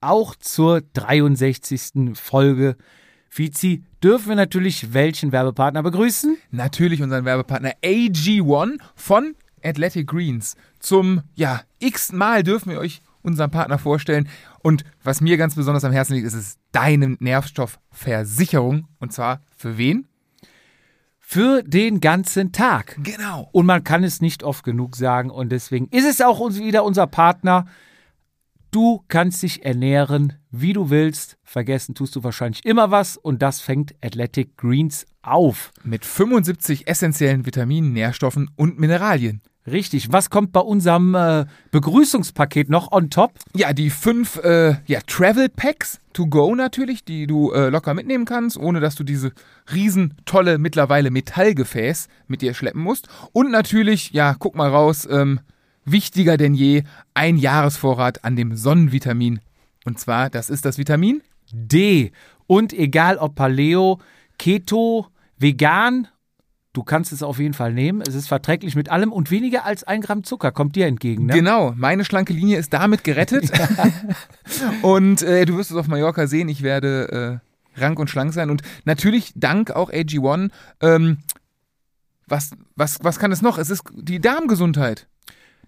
auch zur 63. Folge. Fizi, dürfen wir natürlich welchen Werbepartner begrüßen? Natürlich unseren Werbepartner AG1 von Athletic Greens. Zum, ja, x Mal dürfen wir euch unseren Partner vorstellen. Und was mir ganz besonders am Herzen liegt, ist es deine Nährstoffversicherung. Und zwar für wen? Für den ganzen Tag. Genau. Und man kann es nicht oft genug sagen. Und deswegen ist es auch uns wieder unser Partner. Du kannst dich ernähren, wie du willst. Vergessen tust du wahrscheinlich immer was. Und das fängt Athletic Greens auf. Mit 75 essentiellen Vitaminen, Nährstoffen und Mineralien. Richtig. Was kommt bei unserem äh, Begrüßungspaket noch on top? Ja, die fünf äh, ja, Travel Packs to go natürlich, die du äh, locker mitnehmen kannst, ohne dass du diese riesen tolle mittlerweile Metallgefäß mit dir schleppen musst. Und natürlich, ja, guck mal raus, ähm, wichtiger denn je, ein Jahresvorrat an dem Sonnenvitamin. Und zwar, das ist das Vitamin D. Und egal ob Paleo, Keto, vegan Du kannst es auf jeden Fall nehmen. Es ist verträglich mit allem und weniger als ein Gramm Zucker kommt dir entgegen. Ne? Genau, meine schlanke Linie ist damit gerettet. und äh, du wirst es auf Mallorca sehen. Ich werde äh, rank und schlank sein. Und natürlich dank auch AG1. Ähm, was, was, was kann es noch? Es ist die Darmgesundheit.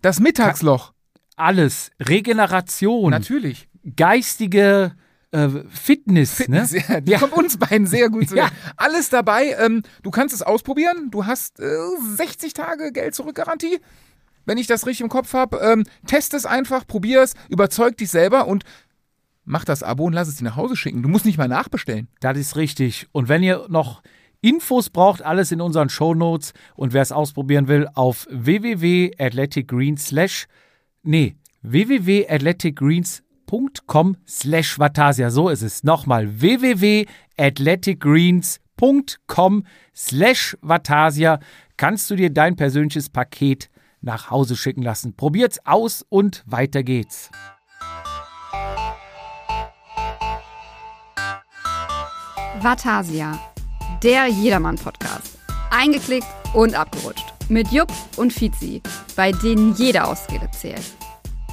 Das Mittagsloch. Alles. Regeneration. Natürlich. Geistige äh, Fitness, Fitness, ne? Ja, die ja. kommt uns beiden sehr gut zu. ja. Alles dabei. Ähm, du kannst es ausprobieren. Du hast äh, 60 Tage Geld zurück Garantie. Wenn ich das richtig im Kopf habe, ähm, test es einfach, probier es, überzeug dich selber und mach das Abo und lass es dir nach Hause schicken. Du musst nicht mal nachbestellen. Das ist richtig. Und wenn ihr noch Infos braucht, alles in unseren Show Notes. Und wer es ausprobieren will, auf www.athleticgreens nee, www.athleticgreens www.athleticgreens.com slash Vatasia. So ist es. Nochmal www.athleticgreens.com slash Vatasia kannst du dir dein persönliches Paket nach Hause schicken lassen. Probiert's aus und weiter geht's. Vatasia, der Jedermann-Podcast. Eingeklickt und abgerutscht. Mit Jupp und Fizi, bei denen jede Ausrede zählt.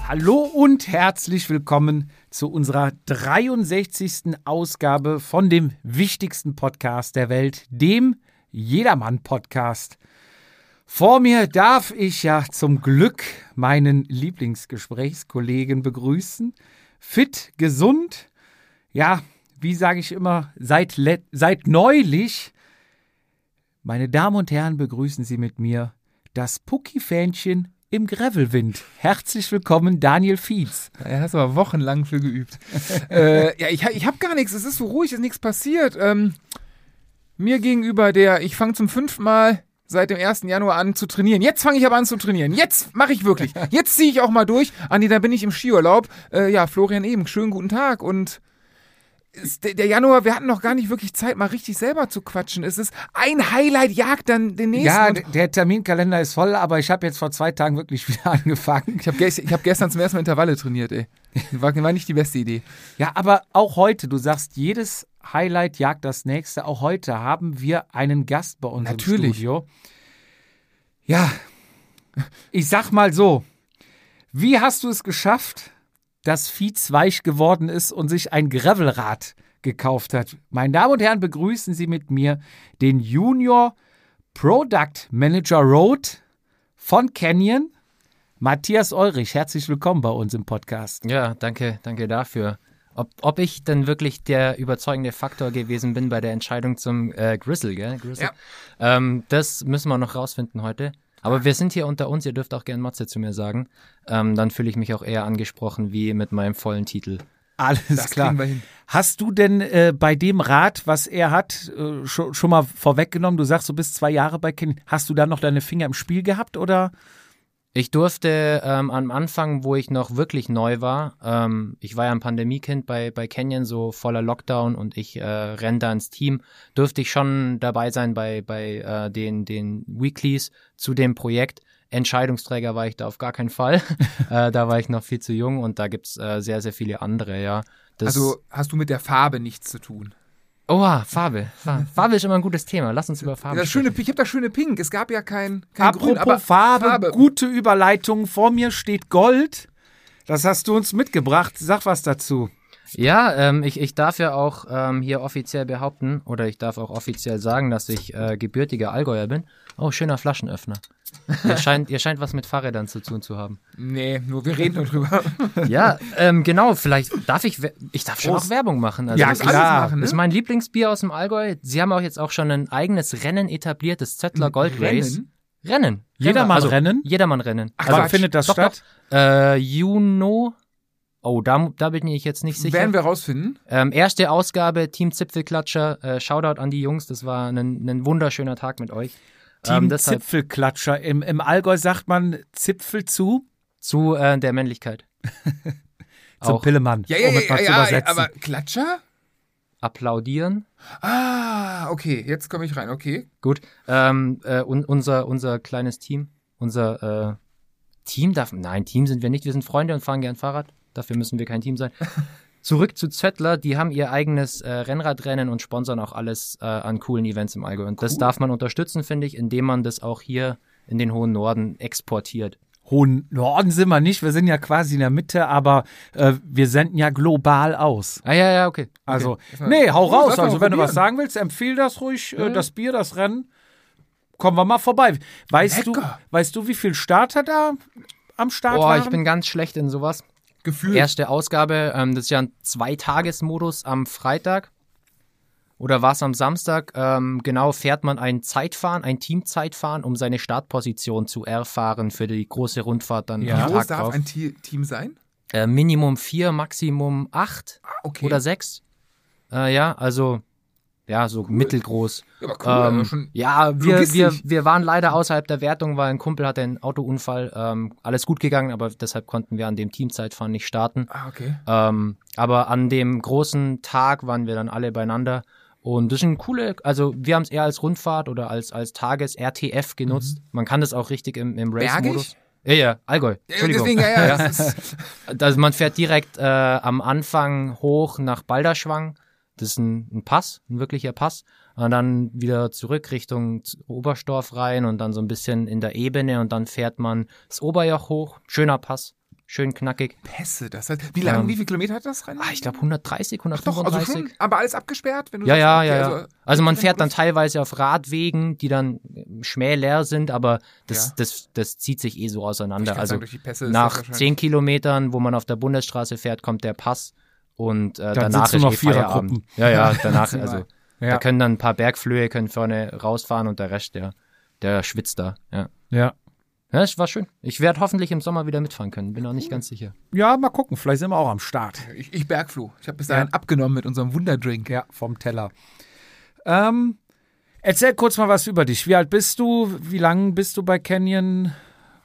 Hallo und herzlich willkommen zu unserer 63. Ausgabe von dem wichtigsten Podcast der Welt, dem Jedermann-Podcast. Vor mir darf ich ja zum Glück meinen Lieblingsgesprächskollegen begrüßen. Fit, gesund, ja, wie sage ich immer, seit, seit neulich. Meine Damen und Herren, begrüßen Sie mit mir das Pucki-Fähnchen im Gravelwind. Herzlich willkommen, Daniel Fietz. Er hast aber wochenlang für geübt. äh, ja, ich, ich habe gar nichts. Es ist so ruhig, es ist nichts passiert. Ähm, mir gegenüber der, ich fange zum fünften Mal seit dem 1. Januar an zu trainieren. Jetzt fange ich aber an zu trainieren. Jetzt mache ich wirklich. Jetzt ziehe ich auch mal durch. Andi, da bin ich im Skiurlaub. Äh, ja, Florian eben, schönen guten Tag und der Januar, wir hatten noch gar nicht wirklich Zeit, mal richtig selber zu quatschen. Es ist ein Highlight, jagt dann den nächsten. Ja, der Terminkalender ist voll, aber ich habe jetzt vor zwei Tagen wirklich wieder angefangen. Ich habe gest hab gestern zum ersten Mal Intervalle trainiert, ey. War, war nicht die beste Idee. Ja, aber auch heute, du sagst, jedes Highlight jagt das nächste. Auch heute haben wir einen Gast bei uns Natürlich. im Studio. Ja, ich sag mal so, wie hast du es geschafft, dass Fietz weich geworden ist und sich ein Gravelrad gekauft hat. Meine Damen und Herren, begrüßen Sie mit mir den Junior Product Manager Road von Canyon, Matthias Eurich. Herzlich willkommen bei uns im Podcast. Ja, danke, danke dafür. Ob, ob ich denn wirklich der überzeugende Faktor gewesen bin bei der Entscheidung zum äh, Grizzle, gell? Grizzle? Ja. Ähm, das müssen wir noch rausfinden heute. Aber wir sind hier unter uns, ihr dürft auch gerne Matze zu mir sagen. Ähm, dann fühle ich mich auch eher angesprochen wie mit meinem vollen Titel. Alles das klar. Hast du denn äh, bei dem Rat, was er hat, äh, schon, schon mal vorweggenommen? Du sagst, du bist zwei Jahre bei Kind. Hast du da noch deine Finger im Spiel gehabt oder? Ich durfte ähm, am Anfang, wo ich noch wirklich neu war, ähm, ich war ja ein Pandemiekind bei, bei Canyon, so voller Lockdown und ich äh, renne da ins Team, durfte ich schon dabei sein bei, bei äh, den, den Weeklies zu dem Projekt. Entscheidungsträger war ich da auf gar keinen Fall. äh, da war ich noch viel zu jung und da gibt's äh, sehr, sehr viele andere, ja. Das also hast du mit der Farbe nichts zu tun? Oha, Farbe. Farbe ist immer ein gutes Thema. Lass uns über Farbe das schöne, Ich habe das schöne Pink. Es gab ja kein, kein Apropos Grün, aber Farbe, Farbe, gute Überleitung. Vor mir steht Gold. Das hast du uns mitgebracht. Sag was dazu. Ja, ähm, ich, ich darf ja auch ähm, hier offiziell behaupten, oder ich darf auch offiziell sagen, dass ich äh, gebürtiger Allgäuer bin. Oh, schöner Flaschenöffner. ihr, scheint, ihr scheint was mit Fahrrädern zu tun zu haben. Nee, nur wir reden nur drüber. Ja, ähm, genau, vielleicht darf ich, ich darf schon Prost. auch Werbung machen. Also Ja, das klar. machen, ne? Das ist mein Lieblingsbier aus dem Allgäu. Sie haben auch jetzt auch schon ein eigenes Rennen etabliert, das Zöttler Gold Race. Rennen? Rennen. Jedermann-Rennen? Jedermann-Rennen. Ach, Wann Quatsch. findet das Doch, statt? Äh, Juno. Oh, da, da bin ich jetzt nicht sicher. Werden wir rausfinden. Ähm, erste Ausgabe, Team Zipfelklatscher. Äh, Shoutout an die Jungs. Das war ein, ein wunderschöner Tag mit euch. Team ähm, deshalb Zipfelklatscher. Im, Im Allgäu sagt man Zipfel zu zu äh, der Männlichkeit. zum Auch Pillemann. Ja, ja, um ja, ja, ja aber Klatscher? applaudieren. Ah, okay, jetzt komme ich rein, okay. Gut. Ähm, äh, un, unser, unser kleines Team. Unser äh, Team darf. Nein, Team sind wir nicht. Wir sind Freunde und fahren gern Fahrrad. Dafür müssen wir kein Team sein. Zurück zu Zöttler, die haben ihr eigenes äh, Rennradrennen und sponsern auch alles äh, an coolen Events im Allgäu. Und das darf man unterstützen, finde ich, indem man das auch hier in den hohen Norden exportiert. Hohen Norden sind wir nicht, wir sind ja quasi in der Mitte, aber äh, wir senden ja global aus. Ah ja, ja, okay. Also, Erstmal- nee, hau Oh, raus. Also, wenn du was probieren. sagen willst, empfehl das ruhig, äh, das Bier, das Rennen. Kommen wir mal vorbei. Weißt du, weißt du, wie viel Starter da am Start Boah, waren? ich bin ganz schlecht in sowas. Gefühl. Erste Ausgabe, ähm, das ist ja ein Zweitagesmodus am Freitag. Oder war es am Samstag? Ähm, genau, fährt man ein Zeitfahren, ein Teamzeitfahren, um seine Startposition zu erfahren für die große Rundfahrt dann Ja. am Wie groß darf drauf. ein Ti- Team sein? Äh, Minimum vier, Maximum acht Ah, okay. oder sechs. Äh, ja, also ja, so mittelgroß. Ja, aber cool, Ähm, aber schon ja, wir, wir, wir waren leider außerhalb der Wertung, weil ein Kumpel hatte einen Autounfall. Ähm, alles gut gegangen, aber deshalb konnten wir an dem Teamzeitfahren nicht starten. Ah, okay. Ähm, aber an dem großen Tag waren wir dann alle beieinander. Und das sind coole, also wir haben es eher als Rundfahrt oder als, als Tages-RTF genutzt. Man kann das auch richtig im, im Race-Modus. Ja, ja, Allgäu. Ja, Entschuldigung. deswegen, ja, ja. Das ist, Also man fährt direkt äh, am Anfang hoch nach Balderschwang. Das ist ein, ein Pass, ein wirklicher Pass. Und dann wieder zurück Richtung Oberstorf rein und dann so ein bisschen in der Ebene und dann fährt man das Oberjoch hoch. Schöner Pass, schön knackig. Pässe, das heißt, wie lange, Ähm, wie viele Kilometer hat das Rennen? Ah, ich glaube 130, Ach doch, 135. also schon, aber alles abgesperrt, wenn du Ja, sagst, ja, okay, ja, also- Also man fährt dann teilweise auf Radwegen, die dann schmähleer sind, aber das, Ja. das, das zieht sich eh so auseinander. Also sagen, durch die Pässe ist das nach wahrscheinlich- zehn Kilometern, wo man auf der Bundesstraße fährt, kommt der Pass und äh, danach ist noch eh Feierabend. Vierergruppen. Ja, ja, danach, also Ja. da können dann ein paar Bergflöhe können vorne rausfahren und der Rest, der, der schwitzt da. Ja. ja. Ja, es war schön. Ich werde hoffentlich im Sommer wieder mitfahren können. Bin auch nicht ganz sicher. ja, mal gucken, vielleicht sind wir auch am Start. Ich, ich Bergfluh. Ich habe bis dahin abgenommen mit unserem Wunderdrink. Ja, vom Teller. Ähm, erzähl kurz mal was über dich. Wie alt bist du? Wie lange bist du bei Canyon?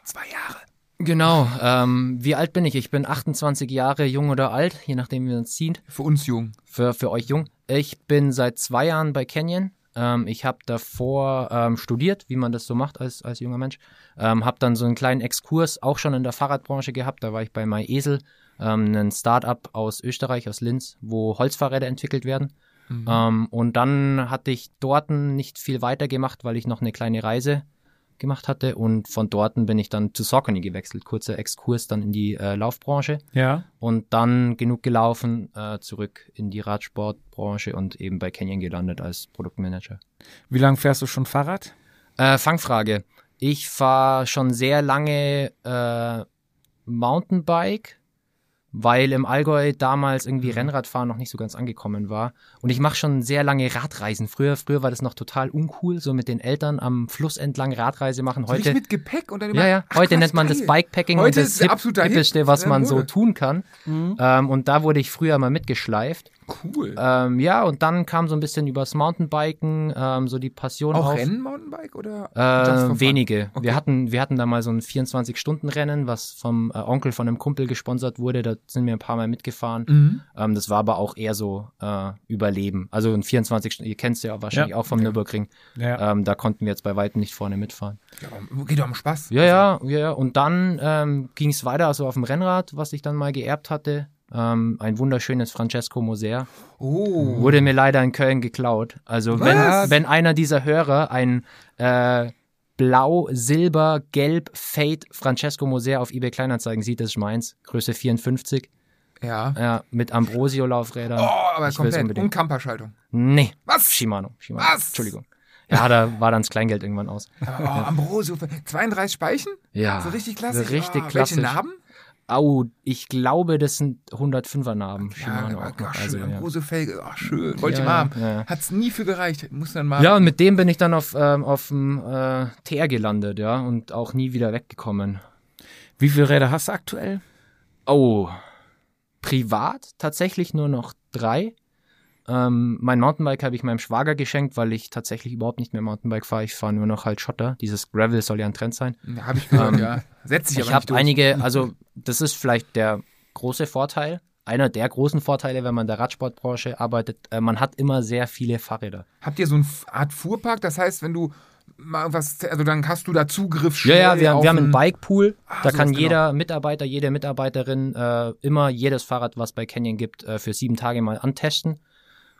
Zwei Jahre. Genau. Ähm, wie alt bin ich? Ich bin 28 Jahre jung oder alt, je nachdem, wie man es zieht. Für uns jung. für, für euch jung. Ich bin seit zwei Jahren bei Canyon. Ähm, ich habe davor ähm, studiert, wie man das so macht als, als junger Mensch. Ähm, habe dann so einen kleinen Exkurs auch schon in der Fahrradbranche gehabt. Da war ich bei MyEsel, ähm, ein Start-up aus Österreich, aus Linz, wo Holzfahrräder entwickelt werden. Ähm, und dann hatte ich dort nicht viel weiter gemacht, weil ich noch eine kleine Reise gemacht hatte. Und von dort bin ich dann zu Saucony gewechselt. Kurzer Exkurs dann in die äh, Laufbranche Ja. und dann genug gelaufen, äh, zurück in die Radsportbranche und eben bei Canyon gelandet als Produktmanager. Wie lange fährst du schon Fahrrad? Äh, Fangfrage. Ich fahre schon sehr lange äh, Mountainbike, weil im Allgäu damals irgendwie Rennradfahren noch nicht so ganz angekommen war. Und ich mache schon sehr lange Radreisen. Früher, früher war das noch total uncool, so mit den Eltern am Fluss entlang Radreise machen. So Heute, richtig mit Gepäck und dann ja, ja. Ach, Heute Quatsch, nennt man das geil. Bikepacking Heute und ist das der Hip Hippischste, was man so tun kann. Ähm, und da wurde ich früher mal mitgeschleift. Cool. Ähm, ja, und dann kam so ein bisschen übers Mountainbiken, ähm, so die Passion auch auf. Rennen Mountainbike oder Äh, wenige. Okay. Wir hatten, wir hatten da mal so ein 24-Stunden-Rennen, was vom äh, Onkel von einem Kumpel gesponsert wurde. Da sind wir ein paar Mal mitgefahren. Mhm. Ähm, das war aber auch eher so äh, Überleben. Also ein 24 Stunden, ihr kennt es ja wahrscheinlich Ja. auch vom Nürburgring. Ja. Ähm, da konnten wir jetzt bei weitem nicht vorne mitfahren. Ja, geht doch um Spaß. Ja, ja, ja, ja. Und dann ähm, ging es weiter, also auf dem Rennrad, was ich dann mal geerbt hatte. Ähm, ein wunderschönes Francesco Moser. Oh. Wurde mir leider in Köln geklaut. Also wenn, wenn einer dieser Hörer ein äh, blau, silber, gelb Fade Francesco Moser auf eBay Kleinanzeigen sieht, das ist meins. Größe 54. Ja. Ja, mit Ambrosio-Laufrädern. Oh, aber Ich komplett. Und Kamperschaltung. Nee. Was? Shimano. Shimano. Was? Entschuldigung. Ja, da war dann das Kleingeld irgendwann aus. Oh, Ambrosio. 32 Speichen? Ja. So richtig klassisch. So richtig oh, klassisch. Welche Narben? Au, ich glaube, das sind 105er Narben. Shimano ja, auch noch. schön. Also, ja. Ambrosio Felge. Oh, schön. Wollte ich Ja, mal haben. ja, ja. Hat's nie für gereicht. Muss dann mal. ja, und mit dem bin ich dann auf, ähm, auf dem äh, TR gelandet, ja, und auch nie wieder weggekommen. Wie viele Räder hast du aktuell? Oh, privat tatsächlich nur noch drei. Ähm, mein Mountainbike habe ich meinem Schwager geschenkt, weil ich tatsächlich überhaupt nicht mehr Mountainbike fahre. Ich fahre nur noch halt Schotter. Dieses Gravel soll ja ein Trend sein. Ja, Habe ich gehört, Ähm, ja. Setzt sich Ich aber nicht habe einige, also das ist vielleicht der große Vorteil. Einer der großen Vorteile, wenn man in der Radsportbranche arbeitet, äh, man hat immer sehr viele Fahrräder. Habt ihr so eine Art Fuhrpark? Das heißt, wenn du mal irgendwas, also dann hast du da Zugriff Ja, ja, schnell wir, haben- wir haben einen ein- Bikepool. Ah, da kann genau. jeder Mitarbeiter, jede Mitarbeiterin äh, immer jedes Fahrrad, was bei Canyon gibt, äh, für sieben Tage mal antesten.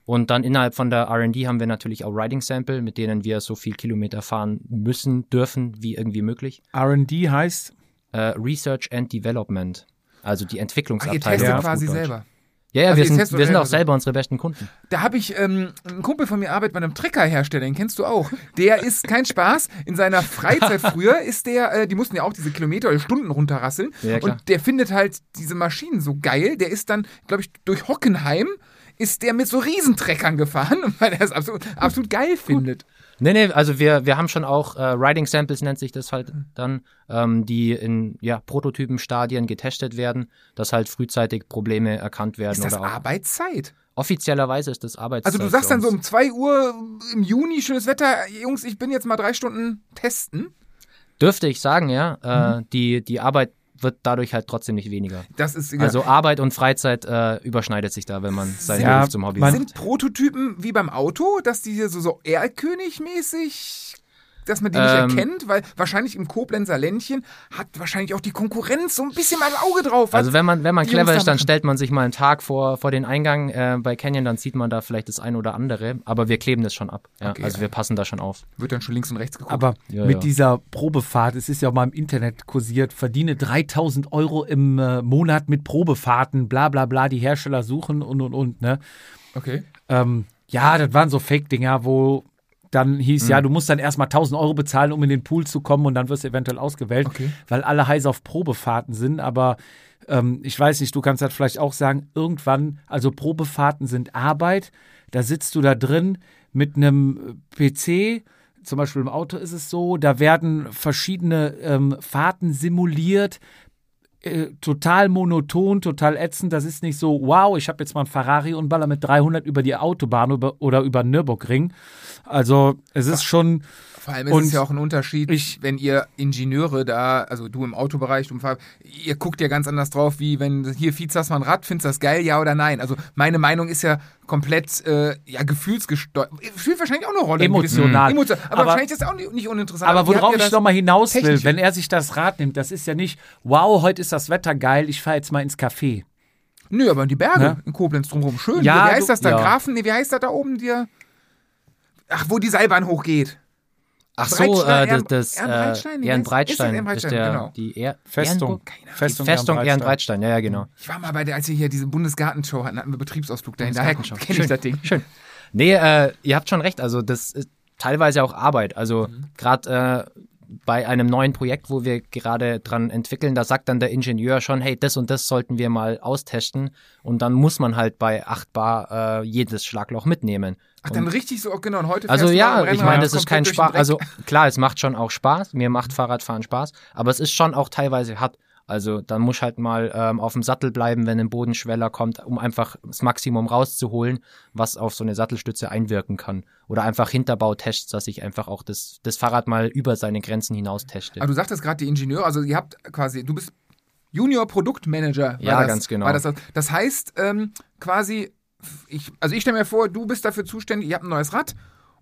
Und dann innerhalb von der R&D haben wir natürlich auch Riding Sample, mit denen wir so viel Kilometer fahren müssen, dürfen, wie irgendwie möglich. RD heißt, Äh, Research and Development, also die Ach, ihr Entwicklungsabteilung. testet Ja. quasi selber. Ja, ja, Also wir sind, wir sind selber auch selber unsere besten Kunden. Da habe ich, ähm, ein Kumpel von mir arbeitet bei einem Treckerhersteller, den kennst du auch. Der ist kein Spaß. In seiner Freizeit früher ist der, äh, die mussten ja auch diese Kilometer oder Stunden runterrasseln. Ja, klar. und der findet halt diese Maschinen so geil. Der ist dann, glaube ich, durch Hockenheim ist der mit so Riesentreckern gefahren, weil er es absolut, absolut geil findet. Nee, nee, also wir, wir haben schon auch äh, Riding Samples nennt sich das halt Mhm. dann, ähm, die in ja, Prototypenstadien getestet werden, dass halt frühzeitig Probleme erkannt werden Ist das. Arbeitszeit? Offiziellerweise ist das Arbeitszeit. Also du sagst dann so um 2 Uhr im Juni, schönes Wetter, Jungs, ich bin jetzt mal drei Stunden testen. Dürfte ich sagen, ja. Mhm. Äh, die, die Arbeit wird dadurch halt trotzdem nicht weniger. Das ist Also Arbeit und Freizeit äh, überschneidet sich da, wenn man seinen Ja, Beruf zum Hobby man- macht. Sind Prototypen wie beim Auto, dass die hier so, so Erlkönig-mäßig, dass man die nicht Ähm. erkennt? Weil wahrscheinlich im Koblenzer Ländchen hat wahrscheinlich auch die Konkurrenz so ein bisschen mal ein Auge drauf. Also wenn man, wenn man clever ist, dann stellt man sich mal einen Tag vor, vor den Eingang äh, bei Canyon, dann sieht man da vielleicht das ein oder andere, aber wir kleben das schon ab. Ja? Okay, also ja. wir passen da schon auf. Wird dann schon links und rechts geguckt. aber Ja, mit ja. dieser Probefahrt, es ist ja auch mal im Internet kursiert, verdiene 3000 Euro im äh, Monat mit Probefahrten, bla bla bla, die Hersteller suchen und und und, ne? okay. Ähm, ja, das waren so Fake-Dinger, wo dann hieß, Mhm. ja, du musst dann erstmal 1000 Euro bezahlen, um in den Pool zu kommen und dann wirst du eventuell ausgewählt, Okay. weil alle heiß auf Probefahrten sind. Aber ähm, ich weiß nicht, du kannst das vielleicht auch sagen, irgendwann, also Probefahrten sind Arbeit, da sitzt du da drin mit einem PC, zum Beispiel im Auto ist es so, da werden verschiedene ähm, Fahrten simuliert, äh, total monoton, total ätzend. Das ist nicht so, wow, ich habe jetzt mal einen Ferrari und baller mit 300 über die Autobahn oder über den Nürburgring. Also es ist schon, Vor allem ist Und es ja auch ein Unterschied, ich- wenn ihr Ingenieure da, also du im Autobereich, du im Fahr ihr guckt ja ganz anders drauf, wie wenn hier hast mal ein Rad, findest du das geil, ja oder nein? Also meine Meinung ist ja komplett äh, ja, gefühlsgesteuert. Spielt wahrscheinlich auch eine Rolle. Emotional. Emotional. Aber, Aber- wahrscheinlich ist das auch nicht, nicht uninteressant. aber habt worauf ich das- noch mal hinaus will, Technische. wenn er sich das Rad nimmt, das ist ja nicht, wow, heute ist das Wetter geil, ich fahre jetzt mal ins Café. Nö, aber in die Berge Ne? in Koblenz drumherum. Schön. Ja, wie heißt du- das da? ja. Grafen? Nee, wie heißt das da oben dir? Ach, wo die Seilbahn hochgeht. Ach so, Breitstein, äh, Ehren- das, das Ehrenbreitstein? äh, Ehrenbreitstein Ehrenbreitstein? der, Genau. die er Festung. Die Festung Ehrenbreitstein. Ja, ja, genau. Ich war mal bei der, als wir hier diese Bundesgartenshow hatten, hatten wir Betriebsausflug dahin. Daher kenne ich das Ding. Schön. Nee, äh, ihr habt schon recht. Also das ist teilweise auch Arbeit. Also Mhm. gerade äh, bei einem neuen Projekt, wo wir gerade dran entwickeln, da sagt dann der Ingenieur schon, hey, das und das sollten wir mal austesten. Und dann muss man halt bei 8 Bar äh, jedes Schlagloch mitnehmen. Ach, dann richtig so, genau. Und heute Also ja, ich meine, das ist kein Spaß. Also klar, es macht schon auch Spaß. Mir macht Fahrradfahren Spaß, aber es ist schon auch teilweise hart. Also dann muss halt mal ähm, auf dem Sattel bleiben, wenn ein Bodenschweller kommt, um einfach das Maximum rauszuholen, was auf so eine Sattelstütze einwirken kann. Oder einfach Hinterbautests, dass ich einfach auch das, das Fahrrad mal über seine Grenzen hinaus teste. Aber du sagtest gerade die Ingenieure, also ihr habt quasi, du bist Junior Produktmanager. Ja, das, ganz genau. Das, das heißt, ähm, quasi, ich, also ich stelle mir vor, du bist dafür zuständig, ihr habt ein neues Rad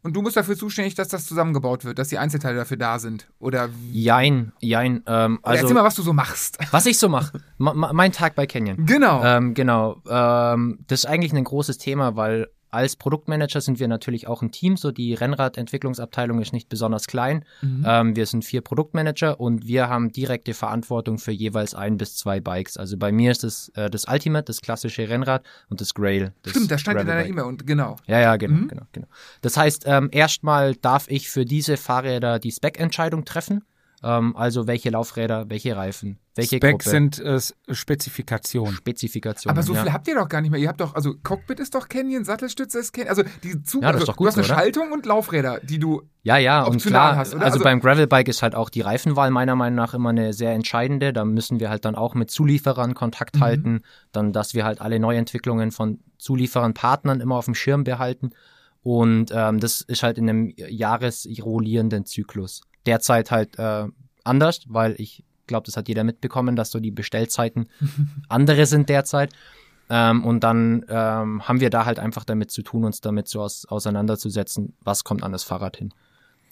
und du bist dafür zuständig, dass das zusammengebaut wird, dass die Einzelteile dafür da sind. Oder, Jein, jein. Ähm, oder erzähl also, mal, was du so machst. was ich so mache. Ma ma mein Tag bei Canyon. Genau. Ähm, genau. Ähm, das ist eigentlich ein großes Thema, weil als Produktmanager sind wir natürlich auch ein Team. So die Rennradentwicklungsabteilung ist nicht besonders klein. Ähm, wir sind vier Produktmanager und wir haben direkte Verantwortung für jeweils ein bis zwei Bikes. Also bei mir ist es äh, das Ultimate, das klassische Rennrad und das Grail. Das Stimmt, da stand in deiner. E-Mail und genau. Ja, ja, genau, Mhm. genau, genau. Das heißt, ähm, erstmal darf ich für diese Fahrräder die Spec-Entscheidung treffen. Ähm, also welche Laufräder, welche Reifen, welche Specs Gruppe, sind äh, Spezifikationen. Spezifikationen. Aber so ja. viel habt ihr doch gar nicht mehr. Ihr habt doch, also Cockpit ist doch Canyon, Sattelstütze ist Canyon. Also die Zug, Ja, das also, ist doch du gut hast eine oder? Schaltung und Laufräder, die du. Ja, ja, und optional klar, hast, also, Also- beim Gravelbike ist halt auch die Reifenwahl meiner Meinung nach immer eine sehr entscheidende. Da müssen wir halt dann auch mit Zulieferern Kontakt Mhm. halten, dann, dass wir halt alle Neuentwicklungen von Zulieferern, Partnern immer auf dem Schirm behalten. Und ähm, das ist halt in einem jahresrollierenden Zyklus. Derzeit halt äh, anders, weil ich glaube, das hat jeder mitbekommen, dass so die Bestellzeiten andere sind derzeit. Ähm, und dann ähm, haben wir da halt einfach damit zu tun, uns damit so aus, auseinanderzusetzen, was kommt an das Fahrrad hin.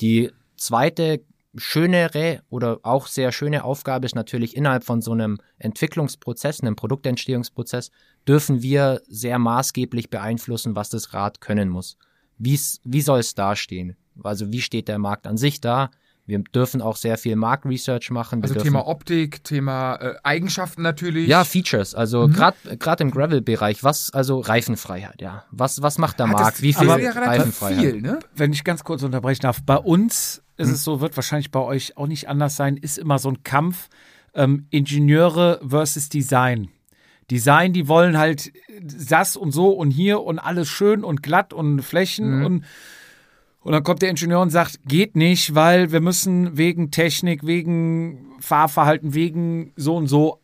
Die zweite schönere oder auch sehr schöne Aufgabe ist natürlich innerhalb von so einem Entwicklungsprozess, einem Produktentstehungsprozess, dürfen wir sehr maßgeblich beeinflussen, was das Rad können muss. Wie's, wie soll es dastehen? Also wie steht der Markt an sich da? Wir dürfen auch sehr viel Marktresearch machen. Wir Also dürfen, Thema Optik, Thema äh, Eigenschaften natürlich. ja, Features. Also Mhm. gerade im Gravel-Bereich, was, also Reifenfreiheit, ja. Was, was macht der das- Markt? Wie viel ja relativ Reifenfreiheit? viel, ne? Wenn ich ganz kurz unterbrechen darf, bei uns ist Hm. es so, wird wahrscheinlich bei euch auch nicht anders sein, ist immer so ein Kampf ähm, Ingenieure versus Design. Design, die wollen halt das und so und hier und alles schön und glatt und Flächen Mhm. und und dann kommt der Ingenieur und sagt, geht nicht, weil wir müssen wegen Technik, wegen Fahrverhalten, wegen so und so,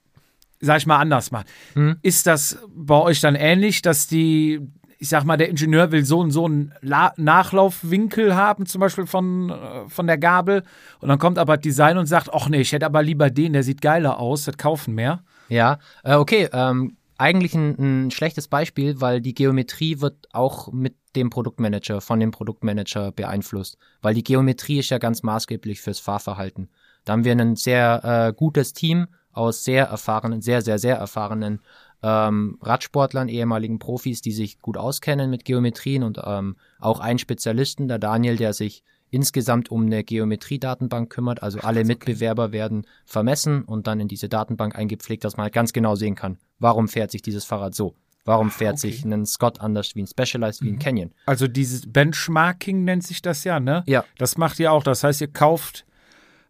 sag ich mal, anders machen. Mhm. Ist das bei euch dann ähnlich, dass die, ich sag mal, der Ingenieur will so und so einen La Nachlaufwinkel haben, zum Beispiel von, äh, von der Gabel, und dann kommt aber Design und sagt, ach nee, ich hätte aber lieber den, der sieht geiler aus, das kaufen mehr. Ja, äh, okay. Ähm, eigentlich ein, ein schlechtes Beispiel, weil die Geometrie wird auch mit dem Produktmanager, von dem Produktmanager beeinflusst. Weil die Geometrie ist ja ganz maßgeblich fürs Fahrverhalten. Da haben wir ein sehr äh, gutes Team aus sehr erfahrenen, sehr, sehr, sehr erfahrenen ähm, Radsportlern, ehemaligen Profis, die sich gut auskennen mit Geometrien und ähm, auch einen Spezialisten, der Daniel, der sich insgesamt um eine Geometriedatenbank kümmert. Also alle Mitbewerber werden vermessen und dann in diese Datenbank eingepflegt, dass man halt ganz genau sehen kann, warum fährt sich dieses Fahrrad so. Warum fährt okay. sich ein Scott anders wie ein Specialized, wie ein Canyon? Also dieses Benchmarking nennt sich das ja, ne? Ja. Das macht ihr auch. Das heißt, ihr kauft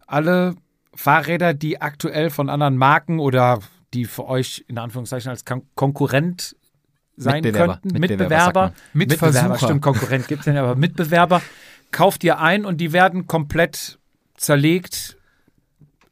alle Fahrräder, die aktuell von anderen Marken oder die für euch in Anführungszeichen als Kon Konkurrent sein Mitbewerber. könnten, Mitbewerber, Mitbewerber. Mitbewerber, stimmt, Konkurrent gibt es ja, aber Mitbewerber kauft ihr ein und die werden komplett zerlegt,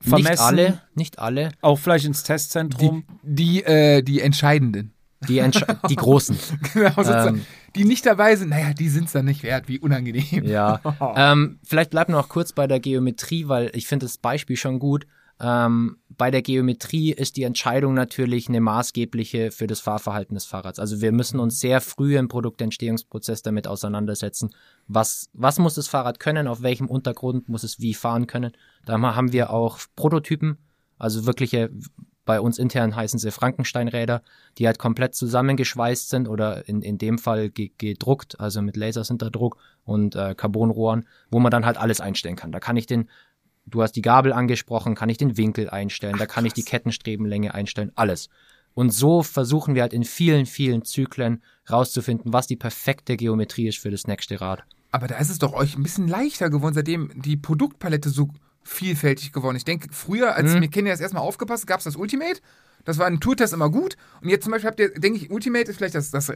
vermessen, Nicht alle, nicht alle. auch vielleicht ins Testzentrum. Die, die, äh, die Entscheidenden. Die, Entsch- die Großen. Genau, sozusagen. Ähm. die nicht dabei sind, naja, die sind es dann nicht wert, wie unangenehm. Ja. ähm, vielleicht bleiben wir noch kurz bei der Geometrie, weil ich finde das Beispiel schon gut. Ähm, bei der Geometrie ist die Entscheidung natürlich eine maßgebliche für das Fahrverhalten des Fahrrads. Also wir müssen uns sehr früh im Produktentstehungsprozess damit auseinandersetzen. Was, was muss das Fahrrad können? Auf welchem Untergrund muss es wie fahren können? Da haben wir auch Prototypen, also wirkliche, bei uns intern heißen sie Frankensteinräder, die halt komplett zusammengeschweißt sind oder in, in dem Fall ge gedruckt, also mit Lasersinterdruck und äh, Carbonrohren, wo man dann halt alles einstellen kann. Da kann ich den, du hast die Gabel angesprochen, kann ich den Winkel einstellen, da kann ich die Kettenstrebenlänge einstellen, alles. Und so versuchen wir halt in vielen, vielen Zyklen rauszufinden, was die perfekte Geometrie ist für das nächste Rad. Aber da ist es doch euch ein bisschen leichter geworden, seitdem die Produktpalette so vielfältig geworden. ist. Ich denke, früher, als Mhm. mir Kenny das erstmal aufgepasst, gab es das Ultimate. Das war ein Tourtest immer gut. Und jetzt zum Beispiel habt ihr, denke ich, Ultimate ist vielleicht das, das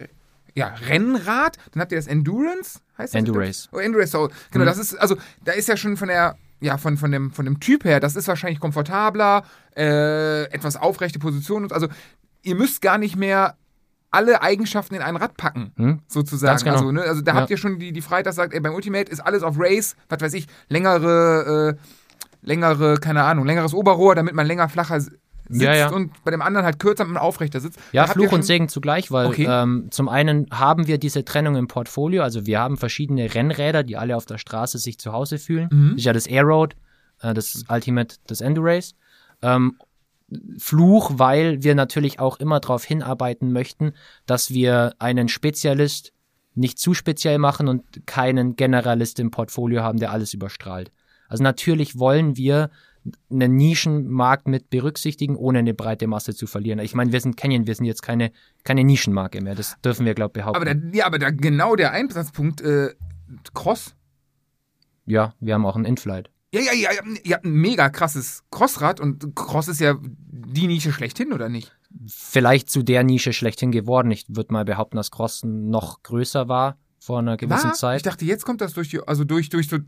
ja, Rennrad. Dann habt ihr das Endurance, heißt das? Endurace. Oh, Endurace, so. Genau, Mhm. das ist, also, da ist ja schon von der, ja, von, von, dem, von dem Typ her, das ist wahrscheinlich komfortabler, äh, etwas aufrechte Position. Und, also, ihr müsst gar nicht mehr alle Eigenschaften in ein Rad packen Hm? sozusagen. Genau. Also, ne, also da Ja. habt ihr schon die, die Freiheit, dass sagt, ey, beim Ultimate ist alles auf Race, was weiß ich, längere, äh, längere, keine Ahnung, längeres Oberrohr, damit man länger flacher sitzt Ja, ja. und bei dem anderen halt kürzer, man aufrechter sitzt. Ja, Da Fluch und Segen zugleich, weil Okay. ähm, zum einen haben wir diese Trennung im Portfolio, also wir haben verschiedene Rennräder, die alle auf der Straße sich zu Hause fühlen. Mhm. Das ist ja das Airroad, äh, das Ultimate, das Endurace. Ähm, Fluch, weil wir natürlich auch immer darauf hinarbeiten möchten, dass wir einen Spezialist nicht zu speziell machen und keinen Generalist im Portfolio haben, der alles überstrahlt. Also natürlich wollen wir einen Nischenmarkt mit berücksichtigen, ohne eine breite Masse zu verlieren. Ich meine, wir sind Canyon, wir sind jetzt keine, keine Nischenmarke mehr. Das dürfen wir, glaube ich, behaupten. Aber, da, ja, aber da genau der Einsatzpunkt, äh, Cross. ja, wir haben auch einen Inflight. Ja, ja, ja, ihr habt ein mega krasses Crossrad und Cross ist ja die Nische schlechthin, oder nicht? Vielleicht zu der Nische schlechthin geworden. Ich würde mal behaupten, dass Cross noch größer war vor einer gewissen War? Zeit. Ich dachte, jetzt kommt das durch die, also durch, durch so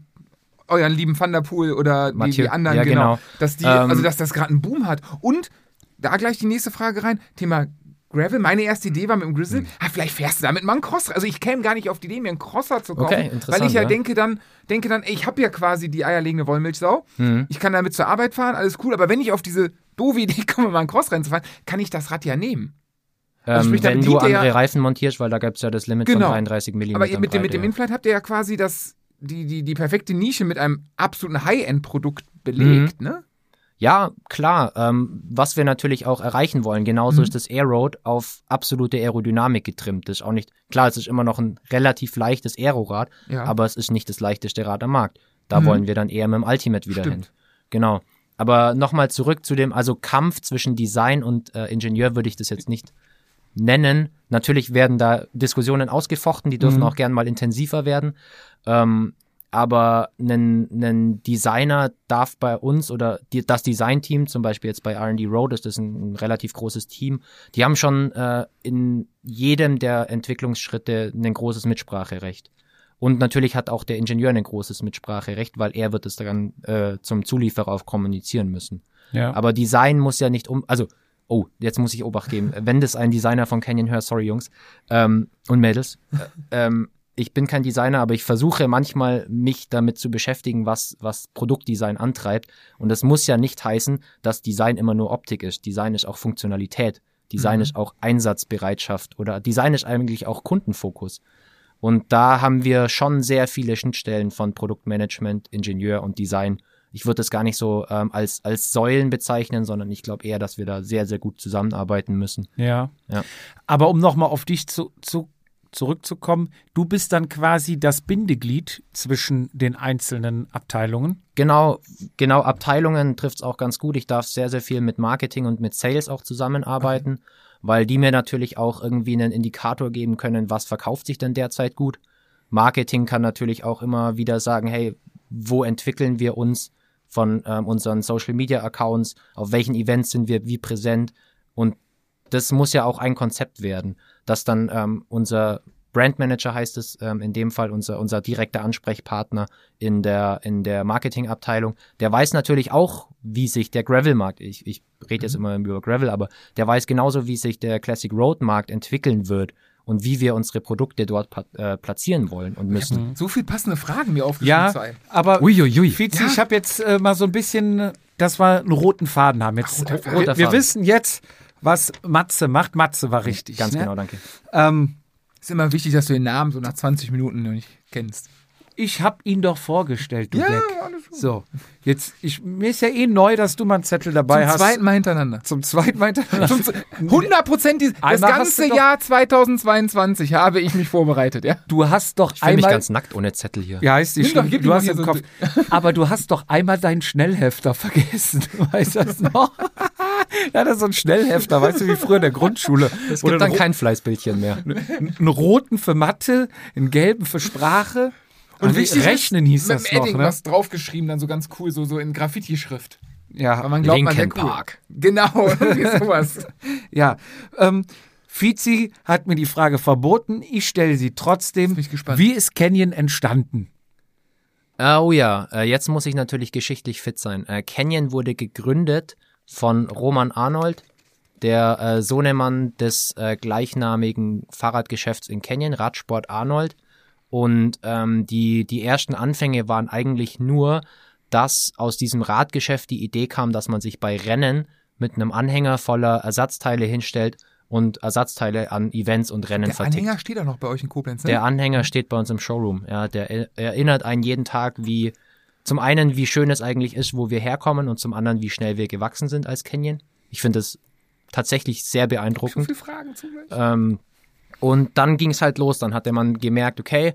euren lieben Thunderpool oder die, Mathieu- die anderen, ja, genau. genau. Dass die, Ähm, also dass das gerade einen Boom hat. Und da gleich die nächste Frage rein, Thema Gravel. Meine erste Idee war mit dem Hm. Grizzly, ah, vielleicht fährst du damit mal einen Cross. Also ich käme gar nicht auf die Idee, mir einen Crosser zu kaufen. Okay, weil ich ja, ja. denke dann, denke dann, ey, ich habe ja quasi die eierlegende Wollmilchsau. Mhm. Ich kann damit zur Arbeit fahren, alles cool. Aber wenn ich auf diese doofe Idee komme, mal einen Crossrennen zu fahren, kann ich das Rad ja nehmen. Also Ähm, sprich, wenn du er andere ja- Reifen montierst, weil da gibt es ja das Limit Genau. von 33 mm. Aber mit dem, mit dem. Inflight habt ihr ja quasi das, die, die, die perfekte Nische mit einem absoluten High-End-Produkt belegt, ne? Ja, klar. Ähm, was wir natürlich auch erreichen wollen, genauso Mhm. ist das Aeroad auf absolute Aerodynamik getrimmt. Das ist auch nicht, klar, es ist immer noch ein relativ leichtes Aerorad, Ja. aber es ist nicht das leichteste Rad am Markt. Da Mhm. wollen wir dann eher mit dem Ultimate wieder Stimmt. hin. Genau. Aber nochmal zurück zu dem, also Kampf zwischen Design und äh, Ingenieur würde ich das jetzt nicht nennen. Natürlich werden da Diskussionen ausgefochten, die dürfen Mhm. auch gern mal intensiver werden. Ähm, aber ein, ein Designer darf bei uns oder die, das Designteam, zum Beispiel jetzt bei RD Road, ist das ein, ein relativ großes Team, die haben schon äh, in jedem der Entwicklungsschritte ein großes Mitspracherecht. Und natürlich hat auch der Ingenieur ein großes Mitspracherecht, weil er wird es dann äh, zum Zulieferer auch kommunizieren müssen. Ja. Aber Design muss ja nicht um, also, oh, jetzt muss ich Obacht geben. Wenn das ein Designer von Canyon hört, sorry Jungs ähm, und Mädels, äh, ähm, ich bin kein Designer, aber ich versuche manchmal mich damit zu beschäftigen, was, was Produktdesign antreibt. Und das muss ja nicht heißen, dass Design immer nur Optik ist. Design ist auch Funktionalität. Design Mhm. ist auch Einsatzbereitschaft oder Design ist eigentlich auch Kundenfokus. Und da haben wir schon sehr viele Schnittstellen von Produktmanagement, Ingenieur und Design. Ich würde das gar nicht so ähm, als, als Säulen bezeichnen, sondern ich glaube eher, dass wir da sehr, sehr gut zusammenarbeiten müssen. Ja. Ja. Aber um nochmal auf dich zu, zu, zurückzukommen, du bist dann quasi das Bindeglied zwischen den einzelnen Abteilungen. Genau, genau, Abteilungen trifft es auch ganz gut. Ich darf sehr, sehr viel mit Marketing und mit Sales auch zusammenarbeiten, weil die mir natürlich auch irgendwie einen Indikator geben können, was verkauft sich denn derzeit gut. Marketing kann natürlich auch immer wieder sagen, hey, wo entwickeln wir uns von ähm, unseren Social Media Accounts, auf welchen Events sind wir wie präsent? Und das muss ja auch ein Konzept werden, dass dann ähm, unser Brandmanager heißt es, ähm, in dem Fall unser, unser direkter Ansprechpartner in der, in der Marketingabteilung, der weiß natürlich auch, wie sich der Gravel-Markt, ich, ich rede jetzt immer über Gravel, aber der weiß genauso, wie sich der Classic Road-Markt entwickeln wird und wie wir unsere Produkte dort äh, platzieren wollen und müssen. So viel passende Fragen mir aufgeschrieben. Ja, einem. aber Uiuiui. Fizi, Ja. ich habe jetzt äh, mal so ein bisschen, dass wir einen roten Faden haben. Jetzt, roter äh, Faden. wir, wir wissen jetzt, was Matze macht. Matze war richtig. Ganz ne? genau, danke. Ähm, Ist immer wichtig, dass du den Namen so nach 20 Minuten noch nicht kennst. Ich habe ihn doch vorgestellt, du Ja, Deck. alles gut. So, jetzt, ich, mir ist ja eh neu, dass du mal einen Zettel dabei Zum hast. zweiten Mal hintereinander. Zum zweiten Mal. Zum, z- 100 Prozent, das ganze Jahr 2022 habe ich mich vorbereitet, ja? Du hast doch Ich mich einmal. ganz nackt ohne Zettel hier. Ja, ist die Nimm doch, Du hast im so Kopf. Aber du hast doch einmal deinen Schnellhefter vergessen. Weißt du das noch? ja, das ist so ein Schnellhefter, weißt du, wie früher in der Grundschule. Es Oder gibt dann kein Fleißbildchen mehr. einen roten für Mathe, einen gelben für Sprache. Und wichtig ist, Rechnen hieß mit das Edding noch, ne? was draufgeschrieben, dann so ganz cool, so, so in Graffiti-Schrift. Weil Ja, man glaubt, man wäre Linkin cool. Park. Genau, irgendwie sowas. ja. Ähm, Fizi hat mir die Frage verboten. Ich stelle sie trotzdem. bin ich gespannt. Wie ist Canyon entstanden? Oh ja, äh, jetzt muss ich natürlich geschichtlich fit sein. Äh, Canyon wurde gegründet von Roman Arnold, der äh, Sohnemann des gleichnamigen Fahrradgeschäfts in Canyon, Radsport Arnold. Und ähm, die, die ersten Anfänge waren eigentlich nur, dass aus diesem Radgeschäft die Idee kam, dass man sich bei Rennen mit einem Anhänger voller Ersatzteile hinstellt und Ersatzteile an Events und Rennen Der vertickt. Anhänger steht auch noch bei euch in Koblenz, ne? Der Anhänger steht bei uns im Showroom. Ja, der er- erinnert einen jeden Tag, wie zum einen, wie schön es eigentlich ist, wo wir herkommen und zum anderen, wie schnell wir gewachsen sind als Canyon. Ich finde es tatsächlich sehr so beeindruckend. viele Fragen zugleich. Ähm, Und dann ging es halt los. Dann hatte man gemerkt, okay,